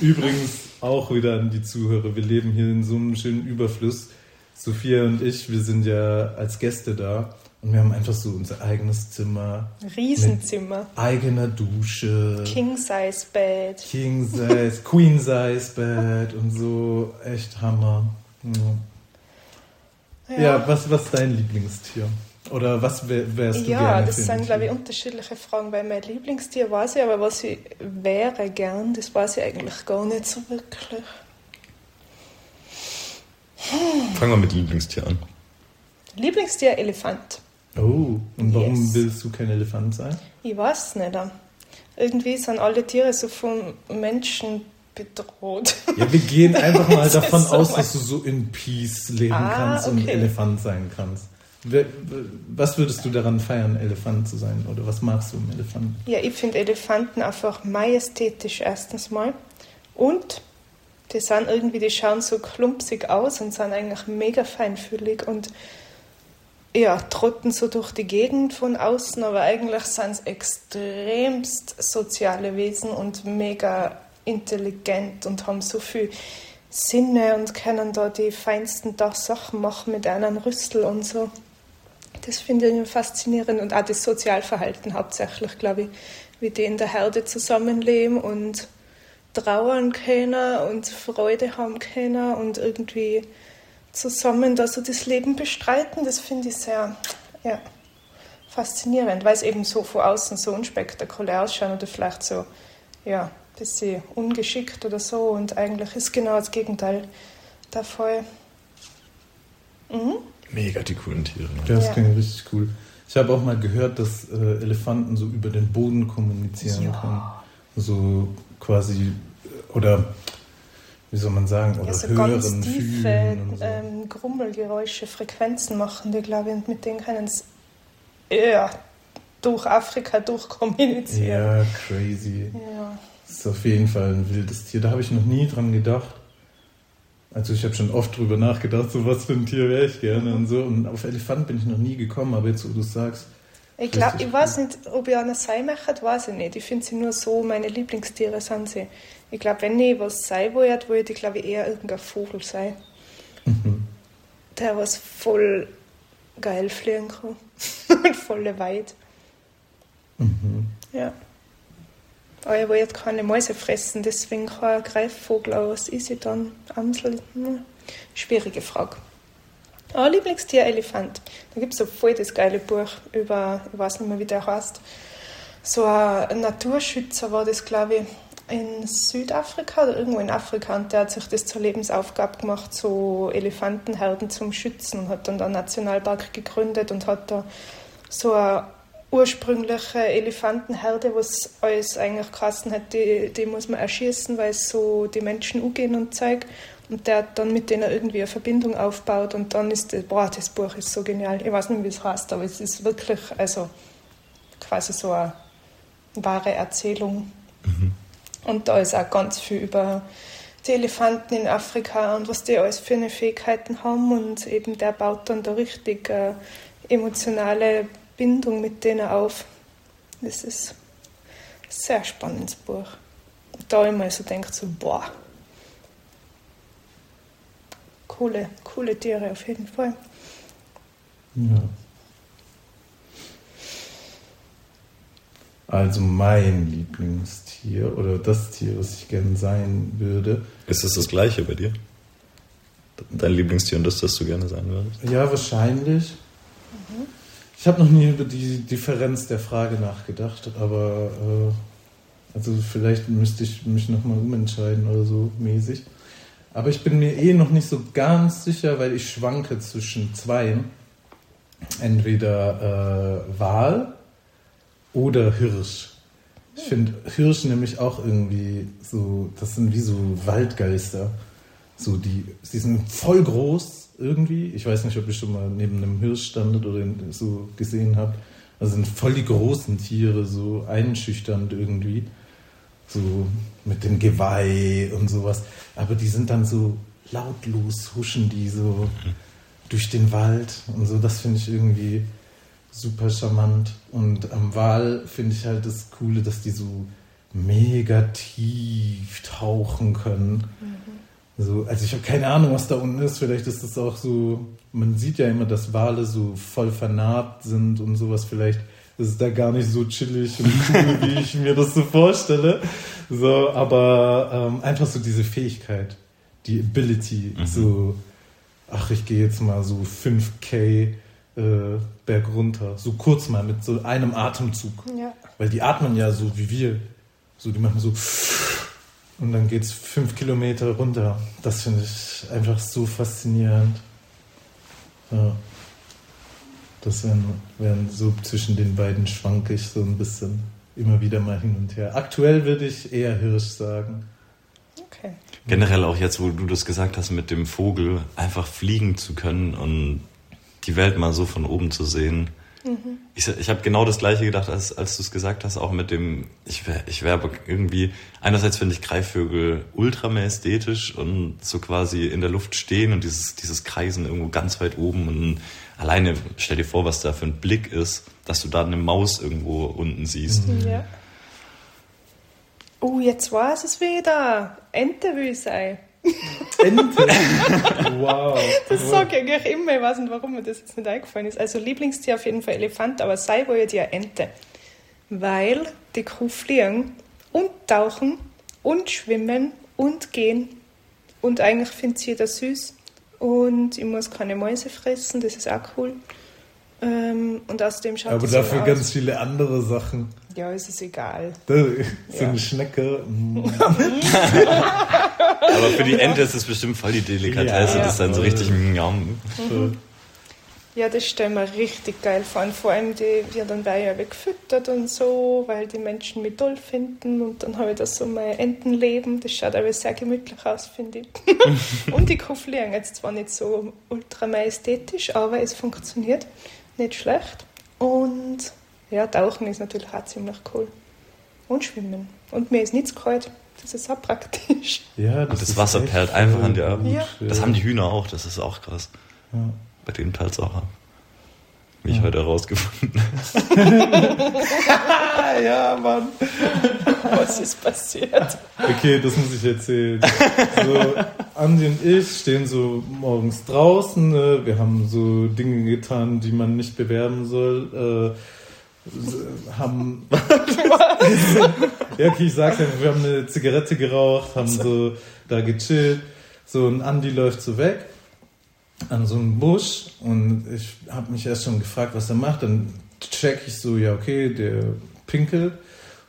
Übrigens, auch wieder an die Zuhörer. Wir leben hier in so einem schönen Überfluss. Sophia und ich, wir sind ja als Gäste da und wir haben einfach so unser eigenes Zimmer. Riesenzimmer. Eigener Dusche. King-Size-Bett. King-Size, Queen-Size-Bett und so. Echt Hammer. Ja, ja. ja was, was ist dein Lieblingstier? Oder was wärst du ja, gerne? Ja, das sind, glaube ich, unterschiedliche Fragen, weil mein Lieblingstier weiß ich, aber was ich wäre gern, das weiß ich eigentlich gar nicht so wirklich. Fangen wir mit Lieblingstier an. Lieblingstier Elefant. Oh, und warum yes. willst du kein Elefant sein? Ich weiß nicht. Irgendwie sind alle Tiere so vom Menschen bedroht. Ja, wir gehen einfach mal davon so aus, dass du so in Peace leben ah, kannst okay. und Elefant sein kannst. Was würdest du daran feiern, Elefant zu sein? Oder was magst du im Elefanten? Ja, ich finde Elefanten einfach majestätisch erstens mal. Und die sind irgendwie, die schauen so klumpsig aus und sind eigentlich mega feinfühlig und ja, trotten so durch die Gegend von außen, aber eigentlich sind es extremst soziale Wesen und mega intelligent und haben so viel Sinne und können da die feinsten Sachen machen mit einem Rüstel und so. Das finde ich faszinierend und auch das Sozialverhalten hauptsächlich, glaube ich, wie die in der Herde zusammenleben und trauern können und Freude haben können und irgendwie zusammen da so das Leben bestreiten. Das finde ich sehr ja, faszinierend, weil es eben so von außen so unspektakulär ausschaut oder vielleicht so, ja, ein bisschen ungeschickt oder so und eigentlich ist genau das Gegenteil der Fall. Mhm. Mega die coolen Tiere. Ne? Das ja. klingt richtig cool. Ich habe auch mal gehört, dass äh, Elefanten so über den Boden kommunizieren ja. können. So quasi, oder wie soll man sagen, oder ja, so hören, ganz tiefe so. ähm, Grummelgeräusche, Frequenzen machen die, glaube ich, und mit denen können sie ja, durch Afrika durchkommunizieren. Ja, crazy. Ja. Das ist auf jeden Fall ein wildes Tier. Da habe ich noch nie dran gedacht. Also ich habe schon oft drüber nachgedacht, so was für ein Tier wäre ich gerne und so. Und auf Elefant bin ich noch nie gekommen, aber jetzt, wo du sagst. Ich glaube, ich weiß nicht, ob ich eine sein möchte, weiß ich nicht. Ich finde sie nur so, meine Lieblingstiere sind sie. Ich glaube, wenn ich was sein wollte, würde ich, glaube ich, eher irgendein Vogel sein. Mhm. Der was voll geil fliegen kann. und voll weit. Mhm. Ja. Aber ich jetzt keine Mäuse fressen, deswegen kein Greifvogel aus. Ist ich dann Amsel? Hm. Schwierige Frage. Ah, Lieblingstier Elefant. Da gibt es so voll das geile Buch über, ich weiß nicht mehr, wie der heißt. So ein Naturschützer war das, glaube ich, in Südafrika oder irgendwo in Afrika und der hat sich das zur Lebensaufgabe gemacht, so Elefantenherden zum Schützen und hat dann einen Nationalpark gegründet und hat da so ein ursprüngliche Elefantenherde, was alles eigentlich geheißen hat, die, die muss man erschießen, weil so die Menschen umgehen und zeigt. Und der hat dann mit denen irgendwie eine Verbindung aufbaut und dann ist das, boah, das Buch ist so genial. Ich weiß nicht, wie es heißt, aber es ist wirklich, also quasi so eine wahre Erzählung. Mhm. Und da ist auch ganz viel über die Elefanten in Afrika und was die alles für eine Fähigkeiten haben und eben der baut dann da richtig äh, emotionale Bindung mit denen auf. Das ist ein sehr spannendes Buch. Da immer so denkt so, boah, coole, coole Tiere auf jeden Fall. Ja. Also mein Lieblingstier oder das Tier, was ich gerne sein würde. Ist es das gleiche bei dir? Dein Lieblingstier und das, das du gerne sein würdest? Ja, wahrscheinlich. Mhm. Ich habe noch nie über die Differenz der Frage nachgedacht, aber äh, also vielleicht müsste ich mich nochmal umentscheiden oder so mäßig. Aber ich bin mir eh noch nicht so ganz sicher, weil ich schwanke zwischen zwei. Entweder äh, Wal oder Hirsch. Ich finde Hirsch nämlich auch irgendwie so, das sind wie so Waldgeister. So die, sie sind voll groß, irgendwie. Ich weiß nicht, ob ich schon mal neben einem Hirsch standet oder so gesehen habe. Also sind voll die großen Tiere, so einschüchternd irgendwie. So mit dem Geweih und sowas. Aber die sind dann so lautlos, huschen die so durch den Wald und so. Das finde ich irgendwie super charmant. Und am Wal finde ich halt das Coole, dass die so mega tief tauchen können. Mhm. So, also ich habe keine Ahnung, was da unten ist. Vielleicht ist das auch so, man sieht ja immer, dass Wale so voll vernarbt sind und sowas. Vielleicht ist es da gar nicht so chillig und cool, wie ich mir das so vorstelle. So, aber ähm, einfach so diese Fähigkeit, die Ability, mhm. so, ach, ich gehe jetzt mal so 5K äh, berg runter, so kurz mal mit so einem Atemzug. Ja. Weil die atmen ja so wie wir. So, die machen so und dann geht es fünf Kilometer runter. Das finde ich einfach so faszinierend. Ja. Das wären, wären so zwischen den beiden schwanke ich so ein bisschen immer wieder mal hin und her. Aktuell würde ich eher Hirsch sagen. Okay. Generell auch jetzt, wo du das gesagt hast, mit dem Vogel einfach fliegen zu können und die Welt mal so von oben zu sehen. Mhm. Ich, ich habe genau das gleiche gedacht, als, als du es gesagt hast, auch mit dem, ich wäre ich wär irgendwie, einerseits finde ich Greifvögel ultra mehr ästhetisch und so quasi in der Luft stehen und dieses, dieses Kreisen irgendwo ganz weit oben und alleine stell dir vor, was da für ein Blick ist, dass du da eine Maus irgendwo unten siehst. Mhm. Ja. Oh, jetzt war es wieder. Ente will sein. Ente? wow. Das sage ich eigentlich immer. Ich weiß nicht, warum mir das jetzt nicht eingefallen ist. Also Lieblingstier auf jeden Fall Elefant, aber sei wohl ja Ente. Weil die Kuh fliegen und tauchen und schwimmen und gehen. Und eigentlich findet sie jeder süß. Und ich muss keine Mäuse fressen, das ist auch cool. Ähm, und außerdem schaut Aber dafür ganz viele andere Sachen. Ja, ist es egal. so ja. eine Schnecke. Aber für die Ente ist es bestimmt voll die Delikatesse. Ja, das ist dann so richtig Njam. Mhm. Ja, das stellen wir richtig geil vor. Und vor allem, die wird dann ja gefüttert und so, weil die Menschen mich toll finden. Und dann habe ich das so mein Entenleben. Das schaut aber sehr gemütlich aus, finde ich. und die Kuh fliegen jetzt zwar nicht so ultra majestätisch, aber es funktioniert nicht schlecht. Und ja, Tauchen ist natürlich auch ziemlich cool. Und Schwimmen. Und mir ist nichts kalt. Das ist auch praktisch. Ja, das, und das Wasser perlt einfach an dir ab. Ja. Das haben die Hühner auch, das ist auch krass. Ja. Bei denen perlt es auch ab. Wie ich ja. heute herausgefunden Ja, Mann. Was ist passiert? Okay, das muss ich erzählen. So, Andi und ich stehen so morgens draußen. Ne? Wir haben so Dinge getan, die man nicht bewerben soll. Äh, haben. ja, okay, ich sag's einfach, wir haben eine Zigarette geraucht, haben so da gechillt. So, und Andi läuft so weg an so einem Busch und ich habe mich erst schon gefragt, was er macht. Dann check ich so, ja, okay, der pinkelt.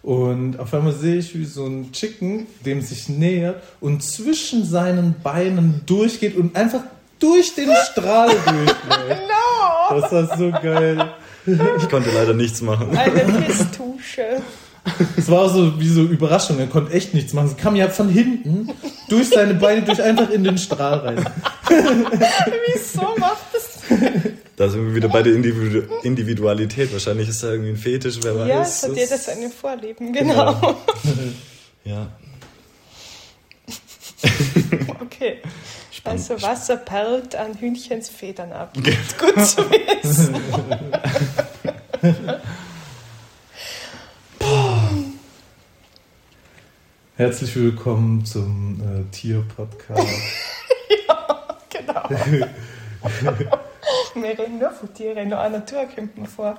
Und auf einmal sehe ich, wie so ein Chicken dem sich nähert und zwischen seinen Beinen durchgeht und einfach durch den Strahl durchläuft. no! Das war so geil. Ich konnte leider nichts machen. Eine Pistusche. Es war so wie so Überraschung, er konnte echt nichts machen. Sie kam ja von hinten durch seine Beine durch einfach in den Strahl rein. Wieso macht das? Da sind wir wieder bei der Individualität. Wahrscheinlich ist da irgendwie ein Fetisch, wer weiß. Ja, es hat jeder seine Vorlieben, genau. genau. ja. okay. Also Wasser perlt an Hühnchens Federn ab. Gut zu wissen. Herzlich willkommen zum äh, Tier-Podcast. ja, genau. Wir reden nur von Tieren, in der Natur kommt man vor.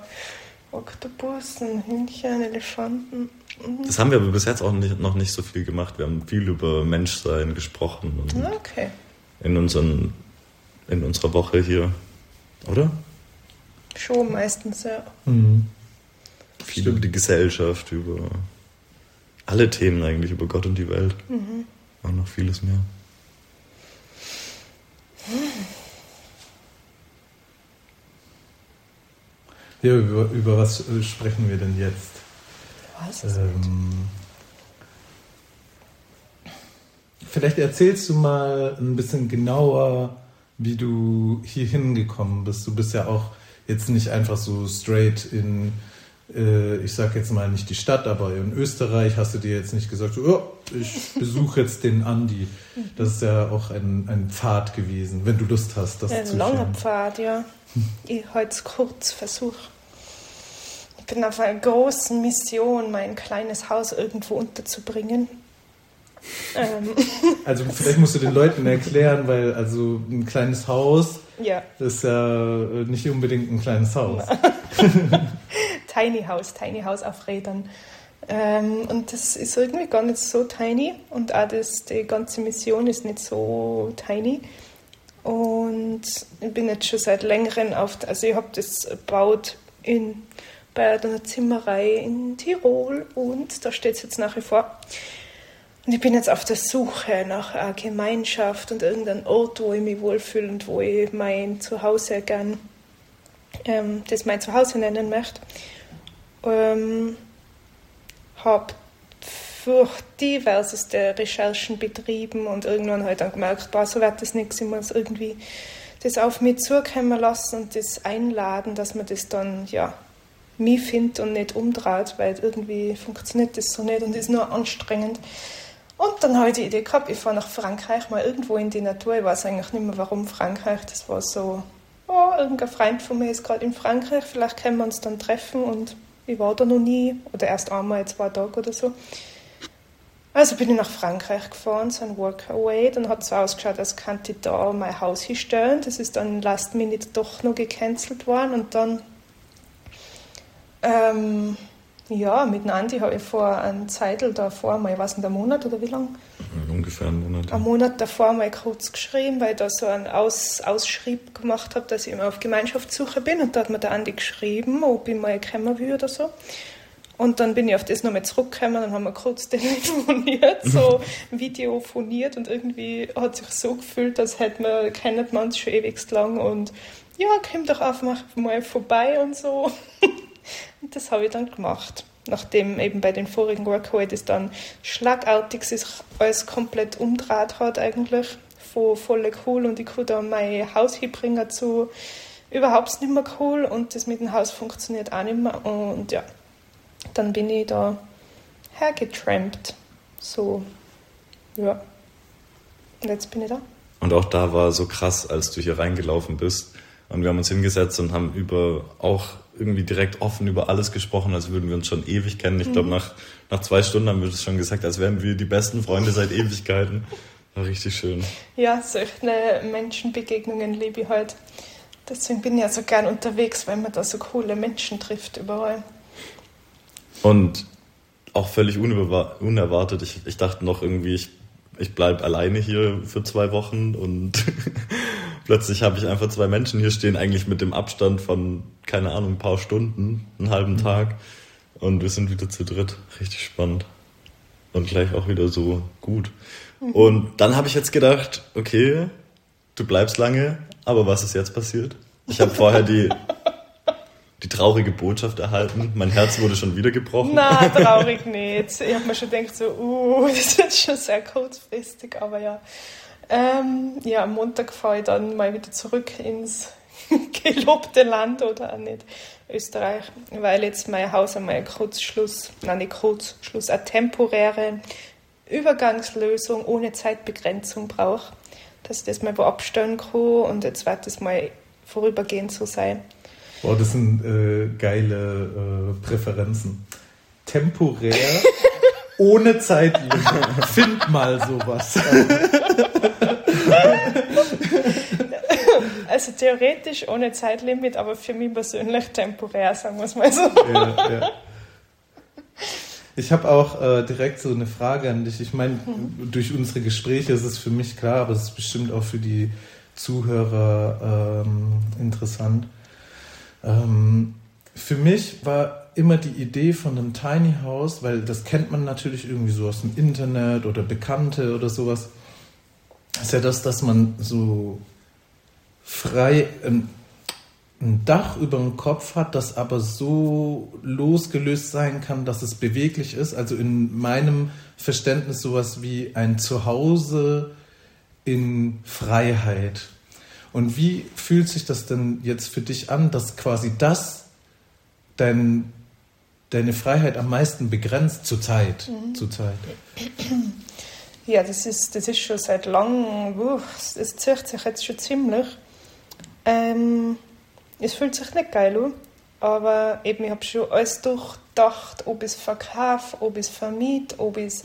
Oktopussen, Hühnchen, Elefanten. Mhm. Das haben wir aber bis jetzt auch nicht, noch nicht so viel gemacht. Wir haben viel über Menschsein gesprochen. okay. In, unseren, in unserer Woche hier, oder? Schon meistens, ja. Mhm. Viel Stimmt. über die Gesellschaft, über alle Themen eigentlich über Gott und die Welt. Mhm. Und noch vieles mehr. Ja, über, über was sprechen wir denn jetzt? Was ist ähm, Vielleicht erzählst du mal ein bisschen genauer, wie du hier hingekommen bist. Du bist ja auch jetzt nicht einfach so straight in äh, ich sage jetzt mal nicht die Stadt, aber in Österreich hast du dir jetzt nicht gesagt, oh, ich besuche jetzt den Andi. Das ist ja auch ein, ein Pfad gewesen, wenn du Lust hast, das ein zu Ein langer Pfad, ja. Ich heute kurz versuche. bin auf einer großen Mission, mein kleines Haus irgendwo unterzubringen. Ähm. Also vielleicht musst du den Leuten erklären, weil also ein kleines Haus ja. ist ja nicht unbedingt ein kleines Haus. tiny House, Tiny House auf Rädern. Ähm, und das ist irgendwie gar nicht so tiny und auch das, die ganze Mission ist nicht so tiny. Und ich bin jetzt schon seit längerem auf, also ich habe das gebaut in, bei einer Zimmerei in Tirol und da steht es jetzt nach wie vor. Und ich bin jetzt auf der Suche nach einer Gemeinschaft und irgendeinem Ort, wo ich mich wohlfühle und wo ich mein Zuhause gern, ähm, das mein Zuhause nennen möchte. Ähm, habe für diverseste Recherchen betrieben und irgendwann halt dann gemerkt, boah, so wird das nichts, ich muss irgendwie das auf mich zukommen lassen und das einladen, dass man das dann, ja, mich findet und nicht umdreht, weil irgendwie funktioniert das so nicht und ist nur anstrengend. Und dann habe ich die Idee gehabt, ich fahre nach Frankreich, mal irgendwo in die Natur. Ich weiß eigentlich nicht mehr, warum Frankreich. Das war so, oh, irgendein Freund von mir ist gerade in Frankreich, vielleicht können wir uns dann treffen und ich war da noch nie oder erst einmal zwei Tage oder so. Also bin ich nach Frankreich gefahren, so ein Workaway. Dann hat es so ausgeschaut, als könnte ich da mein Haus hinstellen. Das ist dann last minute doch noch gecancelt worden. Und dann, ähm, ja, mit dem Andi habe ich vor einem Zeitl davor, mal, ich weiß nicht, einen Monat oder wie lange? Ungefähr einen Monat. Einen Monat davor mal kurz geschrieben, weil ich da so einen Aus, Ausschrieb gemacht habe, dass ich immer auf Gemeinschaftssuche bin. Und da hat mir der Andi geschrieben, ob ich mal kommen will oder so. Und dann bin ich auf das nochmal zurückgekommen, dann haben wir kurz telefoniert, so videophoniert und irgendwie hat sich so gefühlt, als hätten wir, kennen wir uns schon ewig lang und ja, komm doch einfach mal vorbei und so. und das habe ich dann gemacht. Nachdem eben bei den vorigen Workaway das dann schlagartig sich alles komplett umdreht hat eigentlich, von voll cool und ich konnte da mein Haus hinbringen zu überhaupt nicht mehr cool und das mit dem Haus funktioniert auch nicht mehr und ja, dann bin ich da hergetrampt. So, ja. Und jetzt bin ich da. Und auch da war so krass, als du hier reingelaufen bist. Und wir haben uns hingesetzt und haben über auch irgendwie direkt offen über alles gesprochen, als würden wir uns schon ewig kennen. Ich mhm. glaube, nach, nach zwei Stunden haben wir das schon gesagt, als wären wir die besten Freunde seit Ewigkeiten. War richtig schön. Ja, solche Menschenbegegnungen liebe ich halt. Deswegen bin ich ja so gern unterwegs, weil man da so coole Menschen trifft überall. Und auch völlig unerwartet. Ich, ich dachte noch irgendwie, ich, ich bleibe alleine hier für zwei Wochen und plötzlich habe ich einfach zwei Menschen hier stehen, eigentlich mit dem Abstand von, keine Ahnung, ein paar Stunden, einen halben mhm. Tag. Und wir sind wieder zu dritt. Richtig spannend. Und gleich auch wieder so gut. Mhm. Und dann habe ich jetzt gedacht, okay, du bleibst lange, aber was ist jetzt passiert? Ich habe vorher die die traurige Botschaft erhalten. Mein Herz wurde schon wieder gebrochen. Na, traurig nicht. Ich habe mir schon gedacht, so, uh, das ist schon sehr kurzfristig, aber ja. Ähm, ja, am Montag fahre ich dann mal wieder zurück ins gelobte Land oder auch nicht Österreich, weil jetzt mein Haus einmal einen Kurzschluss, nein, nicht Kurzschluss, eine temporäre Übergangslösung ohne Zeitbegrenzung braucht, dass ich das mal wo abstellen kann und jetzt wird das mal vorübergehend so sein. Boah, das sind äh, geile äh, Präferenzen. Temporär, ohne Zeitlimit. Find mal sowas. Also theoretisch ohne Zeitlimit, aber für mich persönlich temporär, sagen wir es mal so. Ja, ja. Ich habe auch äh, direkt so eine Frage an dich. Ich meine, mhm. durch unsere Gespräche ist es für mich klar, aber es ist bestimmt auch für die Zuhörer ähm, interessant. Ähm, für mich war immer die Idee von einem Tiny House, weil das kennt man natürlich irgendwie so aus dem Internet oder Bekannte oder sowas, ist ja das, dass man so frei ähm, ein Dach über dem Kopf hat, das aber so losgelöst sein kann, dass es beweglich ist. Also in meinem Verständnis sowas wie ein Zuhause in Freiheit. Und wie fühlt sich das denn jetzt für dich an, dass quasi das dein, deine Freiheit am meisten begrenzt zurzeit? Mhm. zurzeit? Ja, das ist, das ist schon seit langem, es zieht sich jetzt schon ziemlich. Ähm, es fühlt sich nicht geil an. Aber eben, ich habe schon alles durchdacht, ob ich es verkaufe, ob ich es vermiete, ob ich es,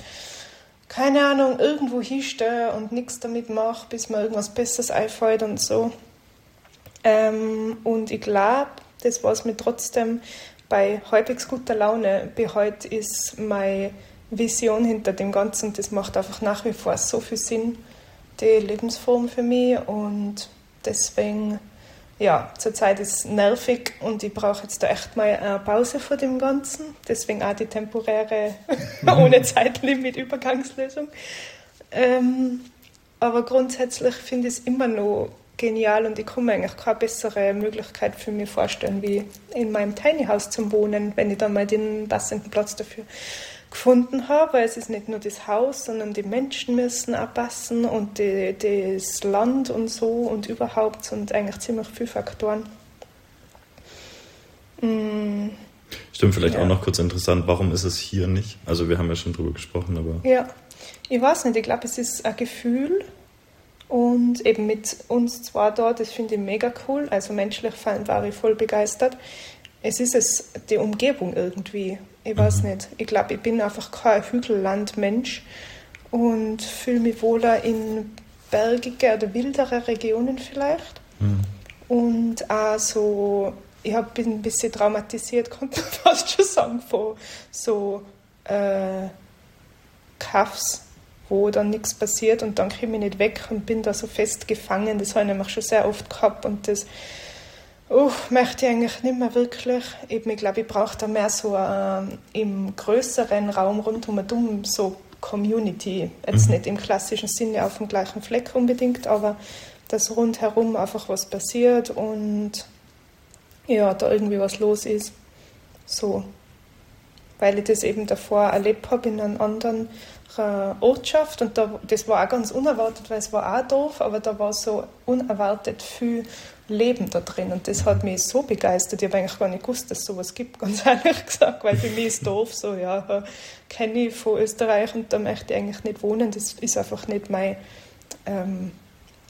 keine Ahnung, irgendwo hinstelle und nichts damit mache, bis mir irgendwas Besseres einfällt und so. Ähm, und ich glaube, das war es mir trotzdem bei halbwegs guter Laune behält, ist meine Vision hinter dem Ganzen. Das macht einfach nach wie vor so viel Sinn, die Lebensform für mich. Und deswegen, ja, zurzeit ist es nervig und ich brauche jetzt da echt mal eine Pause vor dem Ganzen. Deswegen auch die temporäre, ohne Zeitlimit Übergangslösung. Ähm, aber grundsätzlich finde ich es immer noch genial und ich kann mir eigentlich keine bessere Möglichkeit für mich vorstellen, wie in meinem Tiny House zu wohnen, wenn ich dann mal den passenden Platz dafür gefunden habe, weil es ist nicht nur das Haus, sondern die Menschen müssen auch passen und die, das Land und so und überhaupt sind eigentlich ziemlich viele Faktoren. Mm. Stimmt, vielleicht ja. auch noch kurz interessant, warum ist es hier nicht? Also wir haben ja schon drüber gesprochen, aber... Ja, ich weiß nicht, ich glaube, es ist ein Gefühl, und eben mit uns zwei da, das finde ich mega cool. Also menschlich war ich voll begeistert. Es ist es die Umgebung irgendwie. Ich weiß mhm. nicht. Ich glaube, ich bin einfach kein Hügellandmensch und fühle mich wohler in bergige oder wildere Regionen vielleicht. Mhm. Und auch so, ich hab, bin ein bisschen traumatisiert, konnte man fast schon sagen, von so äh, Kaffs wo dann nichts passiert und dann komme ich nicht weg und bin da so fest gefangen. Das habe ich nämlich schon sehr oft gehabt und das uh, möchte ich eigentlich nicht mehr wirklich. Eben, ich glaube, ich brauche da mehr so äh, im größeren Raum rundum und so Community. Jetzt mhm. nicht im klassischen Sinne auf dem gleichen Fleck unbedingt, aber dass rundherum einfach was passiert und ja, da irgendwie was los ist. So. Weil ich das eben davor erlebt habe in einem anderen Ortschaft und da, das war auch ganz unerwartet, weil es war auch doof, aber da war so unerwartet viel Leben da drin und das hat mich so begeistert. Ich habe eigentlich gar nicht gewusst, dass es sowas gibt, ganz ehrlich gesagt, weil für mich ist doof so, ja, kenne ich von Österreich und da möchte ich eigentlich nicht wohnen. Das ist einfach nicht mein ähm,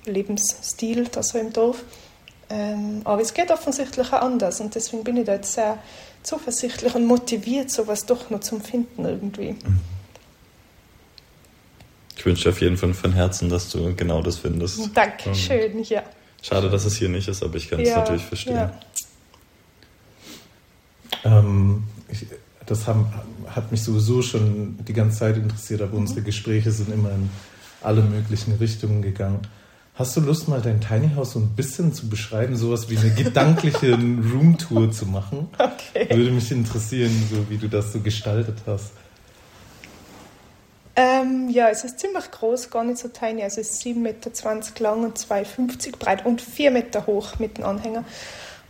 Lebensstil da so im Dorf. Ähm, aber es geht offensichtlich auch anders und deswegen bin ich da jetzt sehr zuversichtlich und motiviert, sowas doch noch zu finden irgendwie. Mhm. Ich wünsche dir auf jeden Fall von Herzen, dass du genau das findest. Dankeschön, ja. Schade, dass es hier nicht ist, aber ich kann es ja, natürlich verstehen. Ja. Ähm, ich, das haben, hat mich sowieso schon die ganze Zeit interessiert, aber mhm. unsere Gespräche sind immer in alle möglichen Richtungen gegangen. Hast du Lust, mal dein Tiny House so ein bisschen zu beschreiben, sowas wie eine gedankliche Roomtour zu machen? Okay. Würde mich interessieren, so wie du das so gestaltet hast. Ähm, ja, es ist ziemlich groß, gar nicht so tiny. Also es ist 7,20 Meter lang und 2,50 breit und 4 Meter hoch mit dem Anhänger.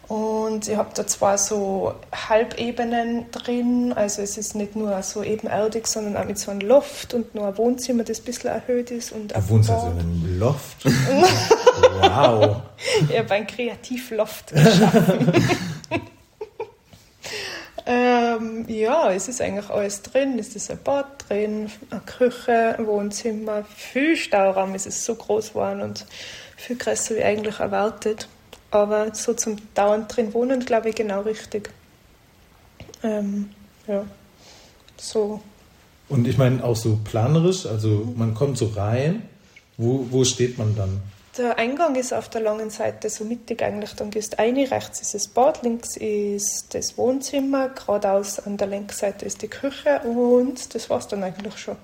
Und ich habe da zwar so Halbebenen drin, also es ist nicht nur so ebenerdig, sondern auch mit so einem Loft und nur ein Wohnzimmer, das ein bisschen erhöht ist. Und ein also in einem Loft? wow! Ich habe ein Kreativloft geschaffen. Ähm, ja, es ist eigentlich alles drin. Es ist ein Bad drin, eine Küche, ein Wohnzimmer, viel Stauraum. Es ist so groß geworden und viel größer wie eigentlich erwartet. Aber so zum dauernd drin wohnen, glaube ich, genau richtig. Ähm, ja, so. Und ich meine auch so planerisch, also man kommt so rein. Wo, wo steht man dann? Der Eingang ist auf der langen Seite so mittig eigentlich. Dann gehst eine, rechts ist das Bad, links ist das Wohnzimmer, geradeaus an der Längsseite ist die Küche und das war es dann eigentlich schon.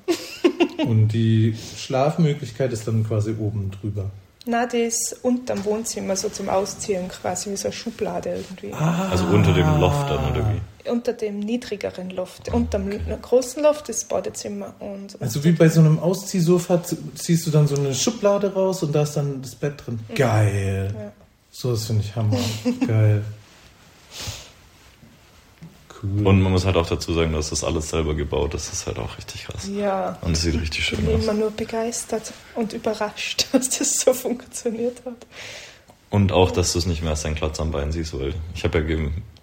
und die Schlafmöglichkeit ist dann quasi oben drüber? Nein, die ist unterm Wohnzimmer, so zum Ausziehen quasi, wie so eine Schublade irgendwie. Ah. Also unter dem Loft dann, oder wie? Unter dem niedrigeren Loft. Okay. Unter dem großen Loft ist das Badezimmer. Und also wie bei so einem Ausziehsofa ziehst du dann so eine Schublade raus und da ist dann das Bett drin. Mhm. Geil. Ja. So, das finde ich Hammer. Geil. Cool. Und man muss halt auch dazu sagen, dass das alles selber gebaut ist. Das ist halt auch richtig krass. Ja. Und es sieht richtig schön aus. Ich bin immer nur begeistert und überrascht, dass das so funktioniert hat. Und auch, dass du es nicht mehr als dein Klotz am Bein siehst, weil ich habe ja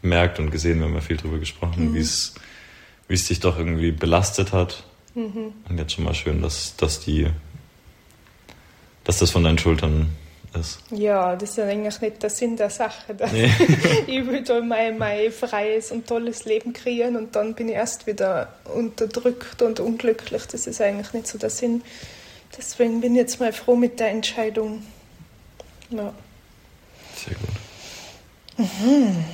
gemerkt und gesehen, wir haben ja viel drüber gesprochen, mhm. wie es wie es dich doch irgendwie belastet hat. Mhm. Und jetzt schon mal schön, dass, dass die, dass das von deinen Schultern ist. Ja, das ist ja eigentlich nicht der Sinn der Sache. Nee. ich will da mein, mein freies und tolles Leben kreieren und dann bin ich erst wieder unterdrückt und unglücklich. Das ist eigentlich nicht so der Sinn. Deswegen bin ich jetzt mal froh mit der Entscheidung. Ja. Sehr gut. Mhm.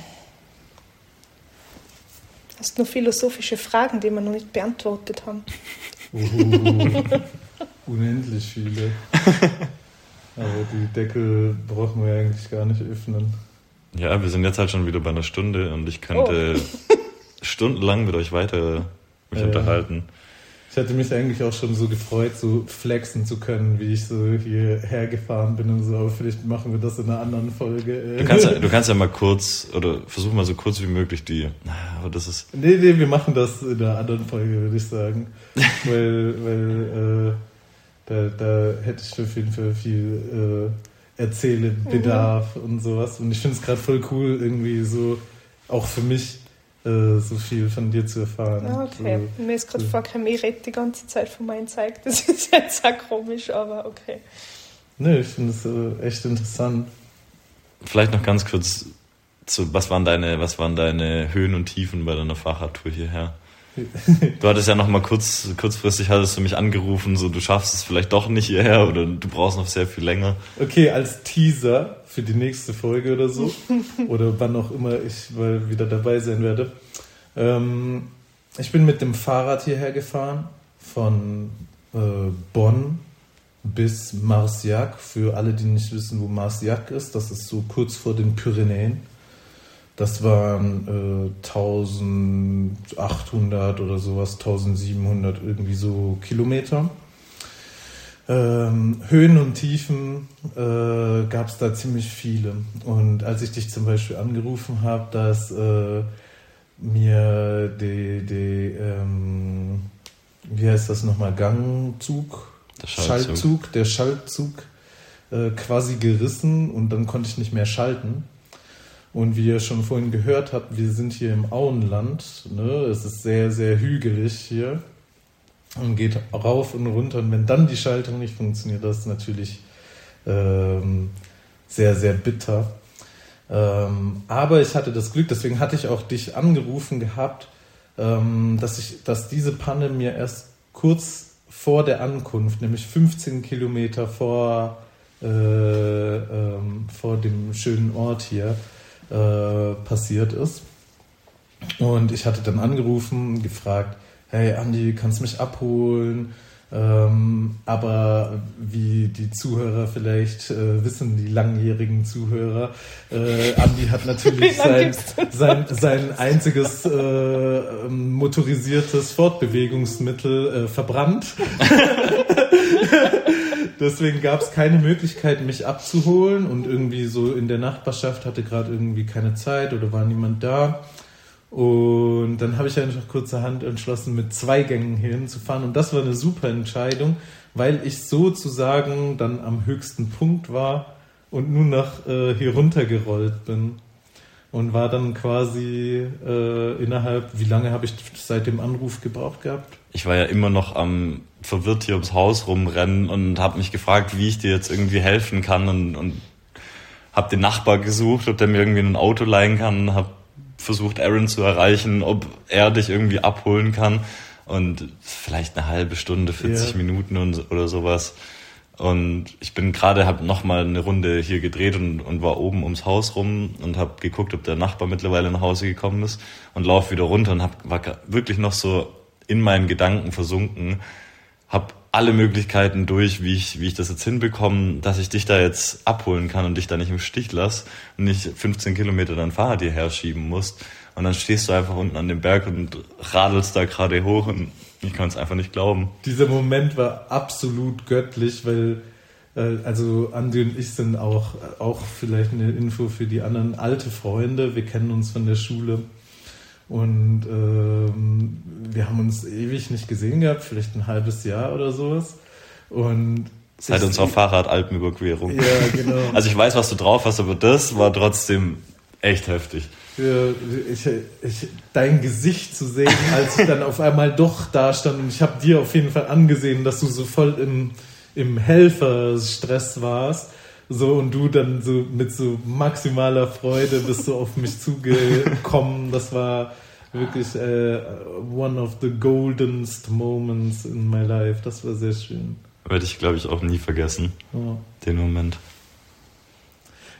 Hast du noch philosophische Fragen, die wir noch nicht beantwortet haben? Uh, unendlich viele. Aber die Deckel brauchen wir eigentlich gar nicht öffnen. Ja, wir sind jetzt halt schon wieder bei einer Stunde und ich könnte oh. stundenlang mit euch weiter mich äh, unterhalten. Ich hatte mich eigentlich auch schon so gefreut, so flexen zu können, wie ich so hierher gefahren bin und so, aber vielleicht machen wir das in einer anderen Folge. Äh. Du kannst, ja, du kannst ja mal kurz, oder versuch mal so kurz wie möglich die, aber das ist... Nee, nee, wir machen das in einer anderen Folge, würde ich sagen. weil, weil, äh, da, da hätte ich auf jeden Fall viel äh, Erzählebedarf mhm. und sowas. Und ich finde es gerade voll cool, irgendwie so, auch für mich, äh, so viel von dir zu erfahren. Ah, okay. So, Mir ist gerade so. vorgekommen, ich rede die ganze Zeit von meinem Zeug. Das ist jetzt auch komisch, aber okay. Nö, ich finde es äh, echt interessant. Vielleicht noch ganz kurz, zu, was, waren deine, was waren deine Höhen und Tiefen bei deiner Fahrradtour hierher? Du hattest ja noch mal kurz, kurzfristig hattest du mich angerufen, so du schaffst es vielleicht doch nicht hierher oder du brauchst noch sehr viel länger. Okay, als Teaser für die nächste Folge oder so oder wann auch immer ich mal wieder dabei sein werde. Ähm, ich bin mit dem Fahrrad hierher gefahren von äh, Bonn bis Marciac. Für alle, die nicht wissen, wo Marciac ist, das ist so kurz vor den Pyrenäen. Das waren äh, 1800 oder sowas, 1700 irgendwie so Kilometer. Ähm, Höhen und Tiefen äh, gab es da ziemlich viele. Und als ich dich zum Beispiel angerufen habe, dass äh, mir die, die ähm, wie heißt das nochmal, Gangzug, der Schaltzug, Schaltzug der Schaltzug äh, quasi gerissen und dann konnte ich nicht mehr schalten. Und wie ihr schon vorhin gehört habt, wir sind hier im Auenland. Ne? Es ist sehr, sehr hügelig hier und geht rauf und runter. Und wenn dann die Schaltung nicht funktioniert, das ist natürlich ähm, sehr, sehr bitter. Ähm, aber ich hatte das Glück, deswegen hatte ich auch dich angerufen gehabt, ähm, dass, ich, dass diese Panne mir erst kurz vor der Ankunft, nämlich 15 Kilometer vor, äh, ähm, vor dem schönen Ort hier, äh, passiert ist. Und ich hatte dann angerufen, gefragt, hey Andi, kannst du mich abholen? Ähm, aber wie die Zuhörer vielleicht äh, wissen, die langjährigen Zuhörer, äh, Andi hat natürlich sein, sein, sein einziges äh, motorisiertes Fortbewegungsmittel äh, verbrannt. Deswegen gab es keine Möglichkeit, mich abzuholen und irgendwie so in der Nachbarschaft hatte gerade irgendwie keine Zeit oder war niemand da. Und dann habe ich einfach kurzerhand entschlossen, mit zwei Gängen hier hinzufahren. Und das war eine super Entscheidung, weil ich sozusagen dann am höchsten Punkt war und nur noch äh, hier runtergerollt bin. Und war dann quasi äh, innerhalb, wie lange habe ich seit dem Anruf gebraucht gehabt? Ich war ja immer noch am verwirrt hier ums Haus rumrennen und habe mich gefragt, wie ich dir jetzt irgendwie helfen kann und, und habe den Nachbar gesucht, ob der mir irgendwie ein Auto leihen kann, habe versucht Aaron zu erreichen, ob er dich irgendwie abholen kann und vielleicht eine halbe Stunde, 40 yeah. Minuten und, oder sowas. Und ich bin gerade, habe nochmal eine Runde hier gedreht und, und war oben ums Haus rum und habe geguckt, ob der Nachbar mittlerweile nach Hause gekommen ist und lauf wieder runter und hab, war wirklich noch so in meinen Gedanken versunken, habe alle Möglichkeiten durch, wie ich, wie ich das jetzt hinbekomme, dass ich dich da jetzt abholen kann und dich da nicht im Stich lasse und nicht 15 Kilometer dein Fahrrad hierher schieben musst. Und dann stehst du einfach unten an dem Berg und radelst da gerade hoch und ich kann es einfach nicht glauben. Dieser Moment war absolut göttlich, weil äh, also Andi und ich sind auch, auch vielleicht eine Info für die anderen alte Freunde. Wir kennen uns von der Schule. Und ähm, wir haben uns ewig nicht gesehen gehabt, vielleicht ein halbes Jahr oder sowas. Und Seit unserer Fahrrad-Alpenüberquerung. Ja, genau. Also ich weiß, was du drauf hast, aber das war trotzdem echt heftig. Ja, ich, ich, dein Gesicht zu sehen, als ich dann auf einmal doch da stand und ich habe dir auf jeden Fall angesehen, dass du so voll im, im Helferstress warst So, und du dann so mit so maximaler Freude bist du auf mich zugekommen. Das war wirklich äh, one of the goldenest moments in my life. Das war sehr schön. Werde ich, glaube ich, auch nie vergessen, Ja. den Moment.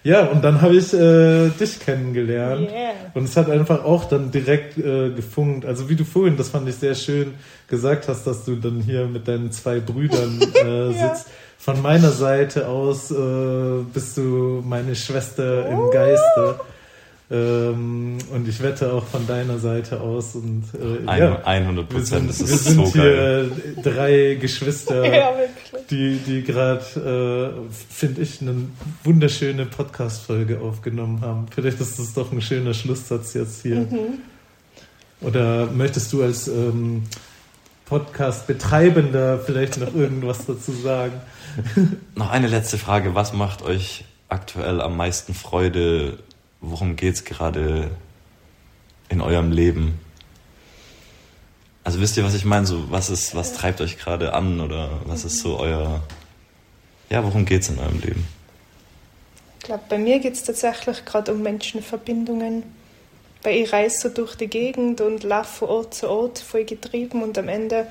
Ja, und dann habe ich äh, dich kennengelernt. Yeah. Und es hat einfach auch dann direkt äh, gefunkt. Also wie du vorhin, das fand ich sehr schön, gesagt hast, dass du dann hier mit deinen zwei Brüdern äh, Ja. sitzt. Von meiner Seite aus äh, bist du meine Schwester im. Geiste. Ähm, und ich wette auch von deiner Seite aus. Und äh, Ein, ja, 100 wir sind, Prozent, das wir ist sind so geil. hier drei Geschwister Ja, die, die gerade, äh, finde ich, eine wunderschöne Podcast-Folge aufgenommen haben. Vielleicht ist das doch ein schöner Schlusssatz jetzt hier. Mhm. Oder möchtest du als ähm, Podcast-Betreibender vielleicht noch irgendwas dazu sagen? Noch eine letzte Frage. Was macht euch aktuell am meisten Freude? Worum geht es gerade in eurem Leben? Also wisst ihr, was ich meine? So, was ist, was treibt euch gerade an oder was ist so euer, ja, worum geht es in eurem Leben? Ich glaube, bei mir geht es tatsächlich gerade um Menschenverbindungen. Weil ich reise so durch die Gegend und laufe von Ort zu Ort, voll getrieben und am Ende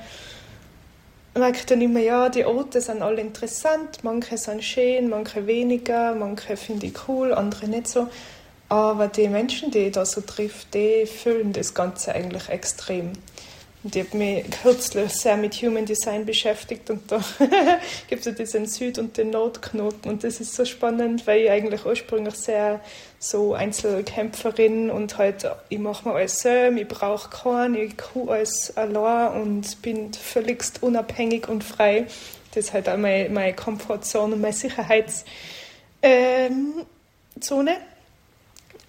merke ich dann immer, ja, die Orte sind alle interessant, manche sind schön, manche weniger, manche finde ich cool, andere nicht so. Aber die Menschen, die ich da so trifft, die füllen das Ganze eigentlich extrem. Und ich habe mich kürzlich sehr mit Human Design beschäftigt und da gibt es diesen Süd- und den Nordknoten und das ist so spannend, weil ich eigentlich ursprünglich sehr so Einzelkämpferin und halt, ich mache mir alles selber, ich brauche keinen, ich tue alles allein und bin völligst unabhängig und frei. Das ist halt auch meine, meine Komfortzone und meine Sicherheitszone. Ähm.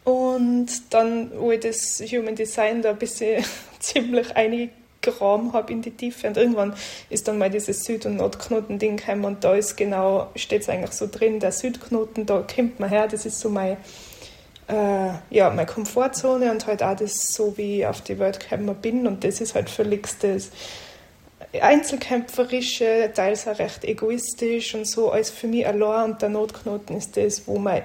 Und dann, wo ich das Human Design da ein bisschen ziemlich eingegraben habe in die Tiefe und irgendwann ist dann mal dieses Süd- und Nordknoten-Ding gekommen und da ist genau, steht es eigentlich so drin, der Südknoten, da kommt man her, das ist so mein, äh, ja, meine Komfortzone und halt auch das, so wie ich auf die Welt gekommen bin und das ist halt völlig das Einzelkämpferische, teils auch recht egoistisch und so alles für mich allein und der Notknoten ist das, wo man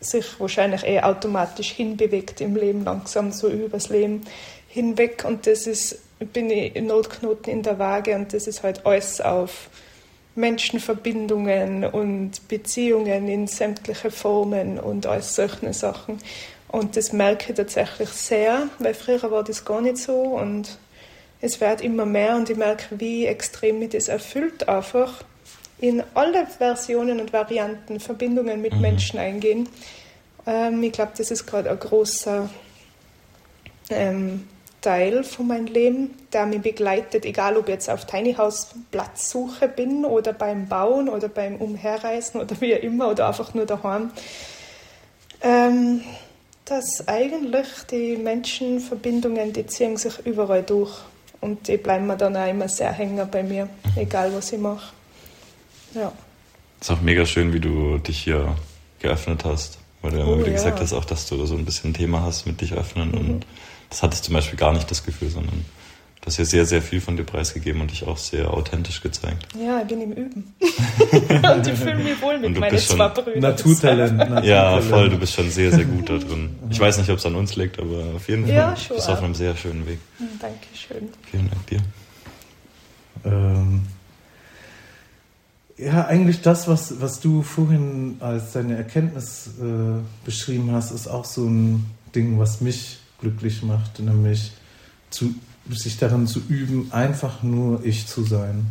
sich wahrscheinlich eh automatisch hinbewegt im Leben, langsam so übers Leben hinweg. Und das ist, bin ich Notknoten in der Waage und das ist halt alles auf Menschenverbindungen und Beziehungen in sämtliche Formen und all solche Sachen. Und das merke ich tatsächlich sehr, weil früher war das gar nicht so und es wird immer mehr und ich merke, wie extrem mich das erfüllt einfach in alle Versionen und Varianten Verbindungen mit Mhm. Menschen eingehen. Ähm, ich glaube, das ist gerade ein großer ähm, Teil von meinem Leben, der mich begleitet, egal ob ich jetzt auf Tiny House Platzsuche bin oder beim Bauen oder beim Umherreisen oder wie auch immer oder einfach nur daheim. Ähm, dass eigentlich die Menschenverbindungen, die ziehen sich überall durch und die bleiben mir dann auch immer sehr hängen bei mir, egal was ich mache. Ja. Ist auch mega schön, wie du dich hier geöffnet hast. Weil du ja Oh, immer wieder ja. gesagt hast, auch dass du so ein bisschen ein Thema hast mit dich öffnen. Mhm. Und das hatte ich zum Beispiel gar nicht das Gefühl, sondern du hast ja sehr, sehr viel von dir preisgegeben und dich auch sehr authentisch gezeigt. Ja, ich bin im Üben. und ich fühle mich wohl Und mit du meinen bist schon zwei Brüdern. Naturtalent. Naturtalent. Ja, voll, du bist schon sehr, sehr gut da drin. Ich weiß nicht, ob es an uns liegt, aber auf jeden Fall Ja, bist schon du auf einem sehr schönen Weg. Dankeschön. Vielen Dank dir. Ähm, ja, eigentlich das, was, was du vorhin als deine Erkenntnis äh, beschrieben hast, ist auch so ein Ding, was mich glücklich macht, nämlich zu, sich darin zu üben, einfach nur ich zu sein.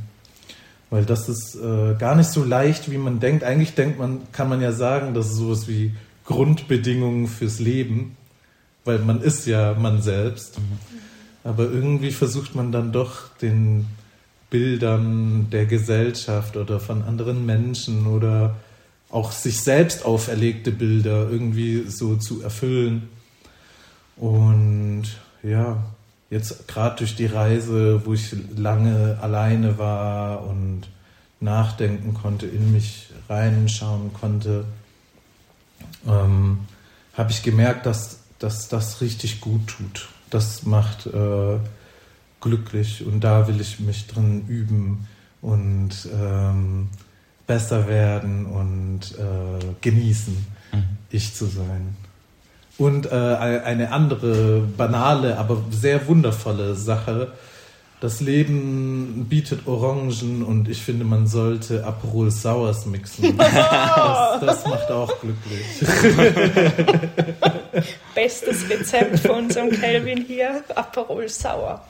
Weil das ist äh, gar nicht so leicht, wie man denkt. Eigentlich denkt man, kann man ja sagen, das ist sowas wie Grundbedingungen fürs Leben, weil man ist ja man selbst. Aber irgendwie versucht man dann doch den Bildern der Gesellschaft oder von anderen Menschen oder auch sich selbst auferlegte Bilder irgendwie so zu erfüllen. Und ja, jetzt gerade durch die Reise, wo ich lange alleine war und nachdenken konnte, in mich reinschauen konnte, ähm, habe ich gemerkt, dass, dass das richtig gut tut. Das macht äh, glücklich und da will ich mich drin üben und ähm, besser werden und äh, genießen, mhm. ich zu sein. Und äh, eine andere banale, aber sehr wundervolle Sache. Das Leben bietet Orangen und ich finde, man sollte Aperol Sours mixen. Das, das macht auch glücklich. Bestes Rezept von unserem Kelvin hier, Aperol Sour.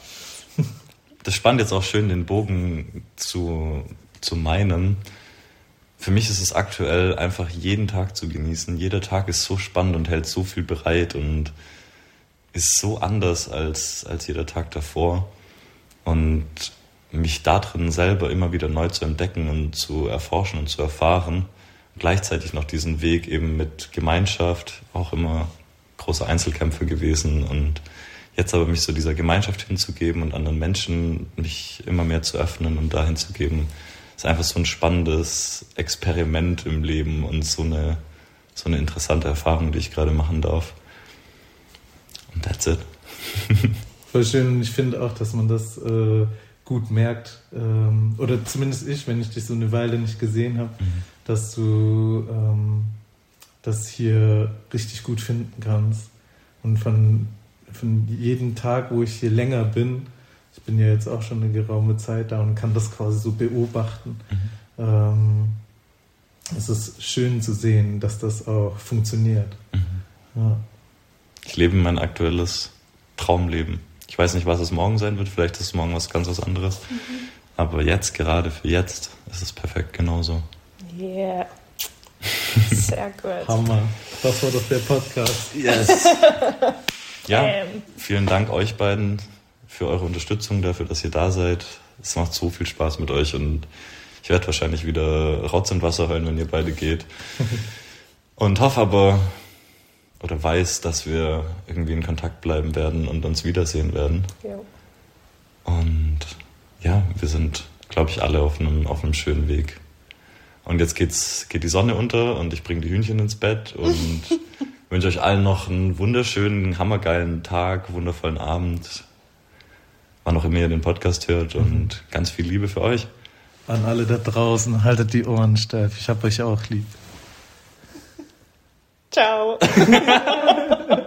Das spannt jetzt auch schön den Bogen zu, zu meinem. Für mich ist es aktuell einfach jeden Tag zu genießen. Jeder Tag ist so spannend und hält so viel bereit und ist so anders als, als jeder Tag davor. Und mich darin selber immer wieder neu zu entdecken und zu erforschen und zu erfahren. gleichzeitig noch diesen Weg eben mit Gemeinschaft, auch immer große Einzelkämpfe gewesen und jetzt aber mich so dieser Gemeinschaft hinzugeben und anderen Menschen mich immer mehr zu öffnen und dahin zu geben, ist einfach so ein spannendes Experiment im Leben und so eine, so eine interessante Erfahrung, die ich gerade machen darf. Und that's it. Voll schön. Ich finde auch, dass man das äh, gut merkt, ähm, oder zumindest ich, wenn ich dich so eine Weile nicht gesehen habe, mhm. dass du ähm, das hier richtig gut finden kannst. Und von, von jedem Tag, wo ich hier länger bin, ich bin ja jetzt auch schon eine geraume Zeit da und kann das quasi so beobachten. Mhm. Ähm, es ist schön zu sehen, dass das auch funktioniert. Mhm. Ja. Ich lebe mein aktuelles Traumleben. Ich weiß nicht, was es morgen sein wird. Vielleicht ist es morgen was ganz was anderes. Mhm. Aber jetzt, gerade für jetzt, ist es perfekt genauso. Yeah. Sehr gut. Hammer. Das war doch der Podcast. Yes. ja, ähm. vielen Dank euch beiden für eure Unterstützung, dafür, dass ihr da seid. Es macht so viel Spaß mit euch und ich werde wahrscheinlich wieder Rotz und Wasser heulen, wenn ihr beide geht. und hoffe aber oder weiß, dass wir irgendwie in Kontakt bleiben werden und uns wiedersehen werden. Ja. Und ja, wir sind, glaube ich, alle auf einem, auf einem schönen Weg. Und jetzt geht's, geht die Sonne unter und ich bringe die Hühnchen ins Bett und wünsche euch allen noch einen wunderschönen, hammergeilen Tag, wundervollen Abend wann auch immer ihr den Podcast hört und mhm. ganz viel Liebe für euch. An alle da draußen, haltet die Ohren steif. Ich hab euch auch lieb. Ciao.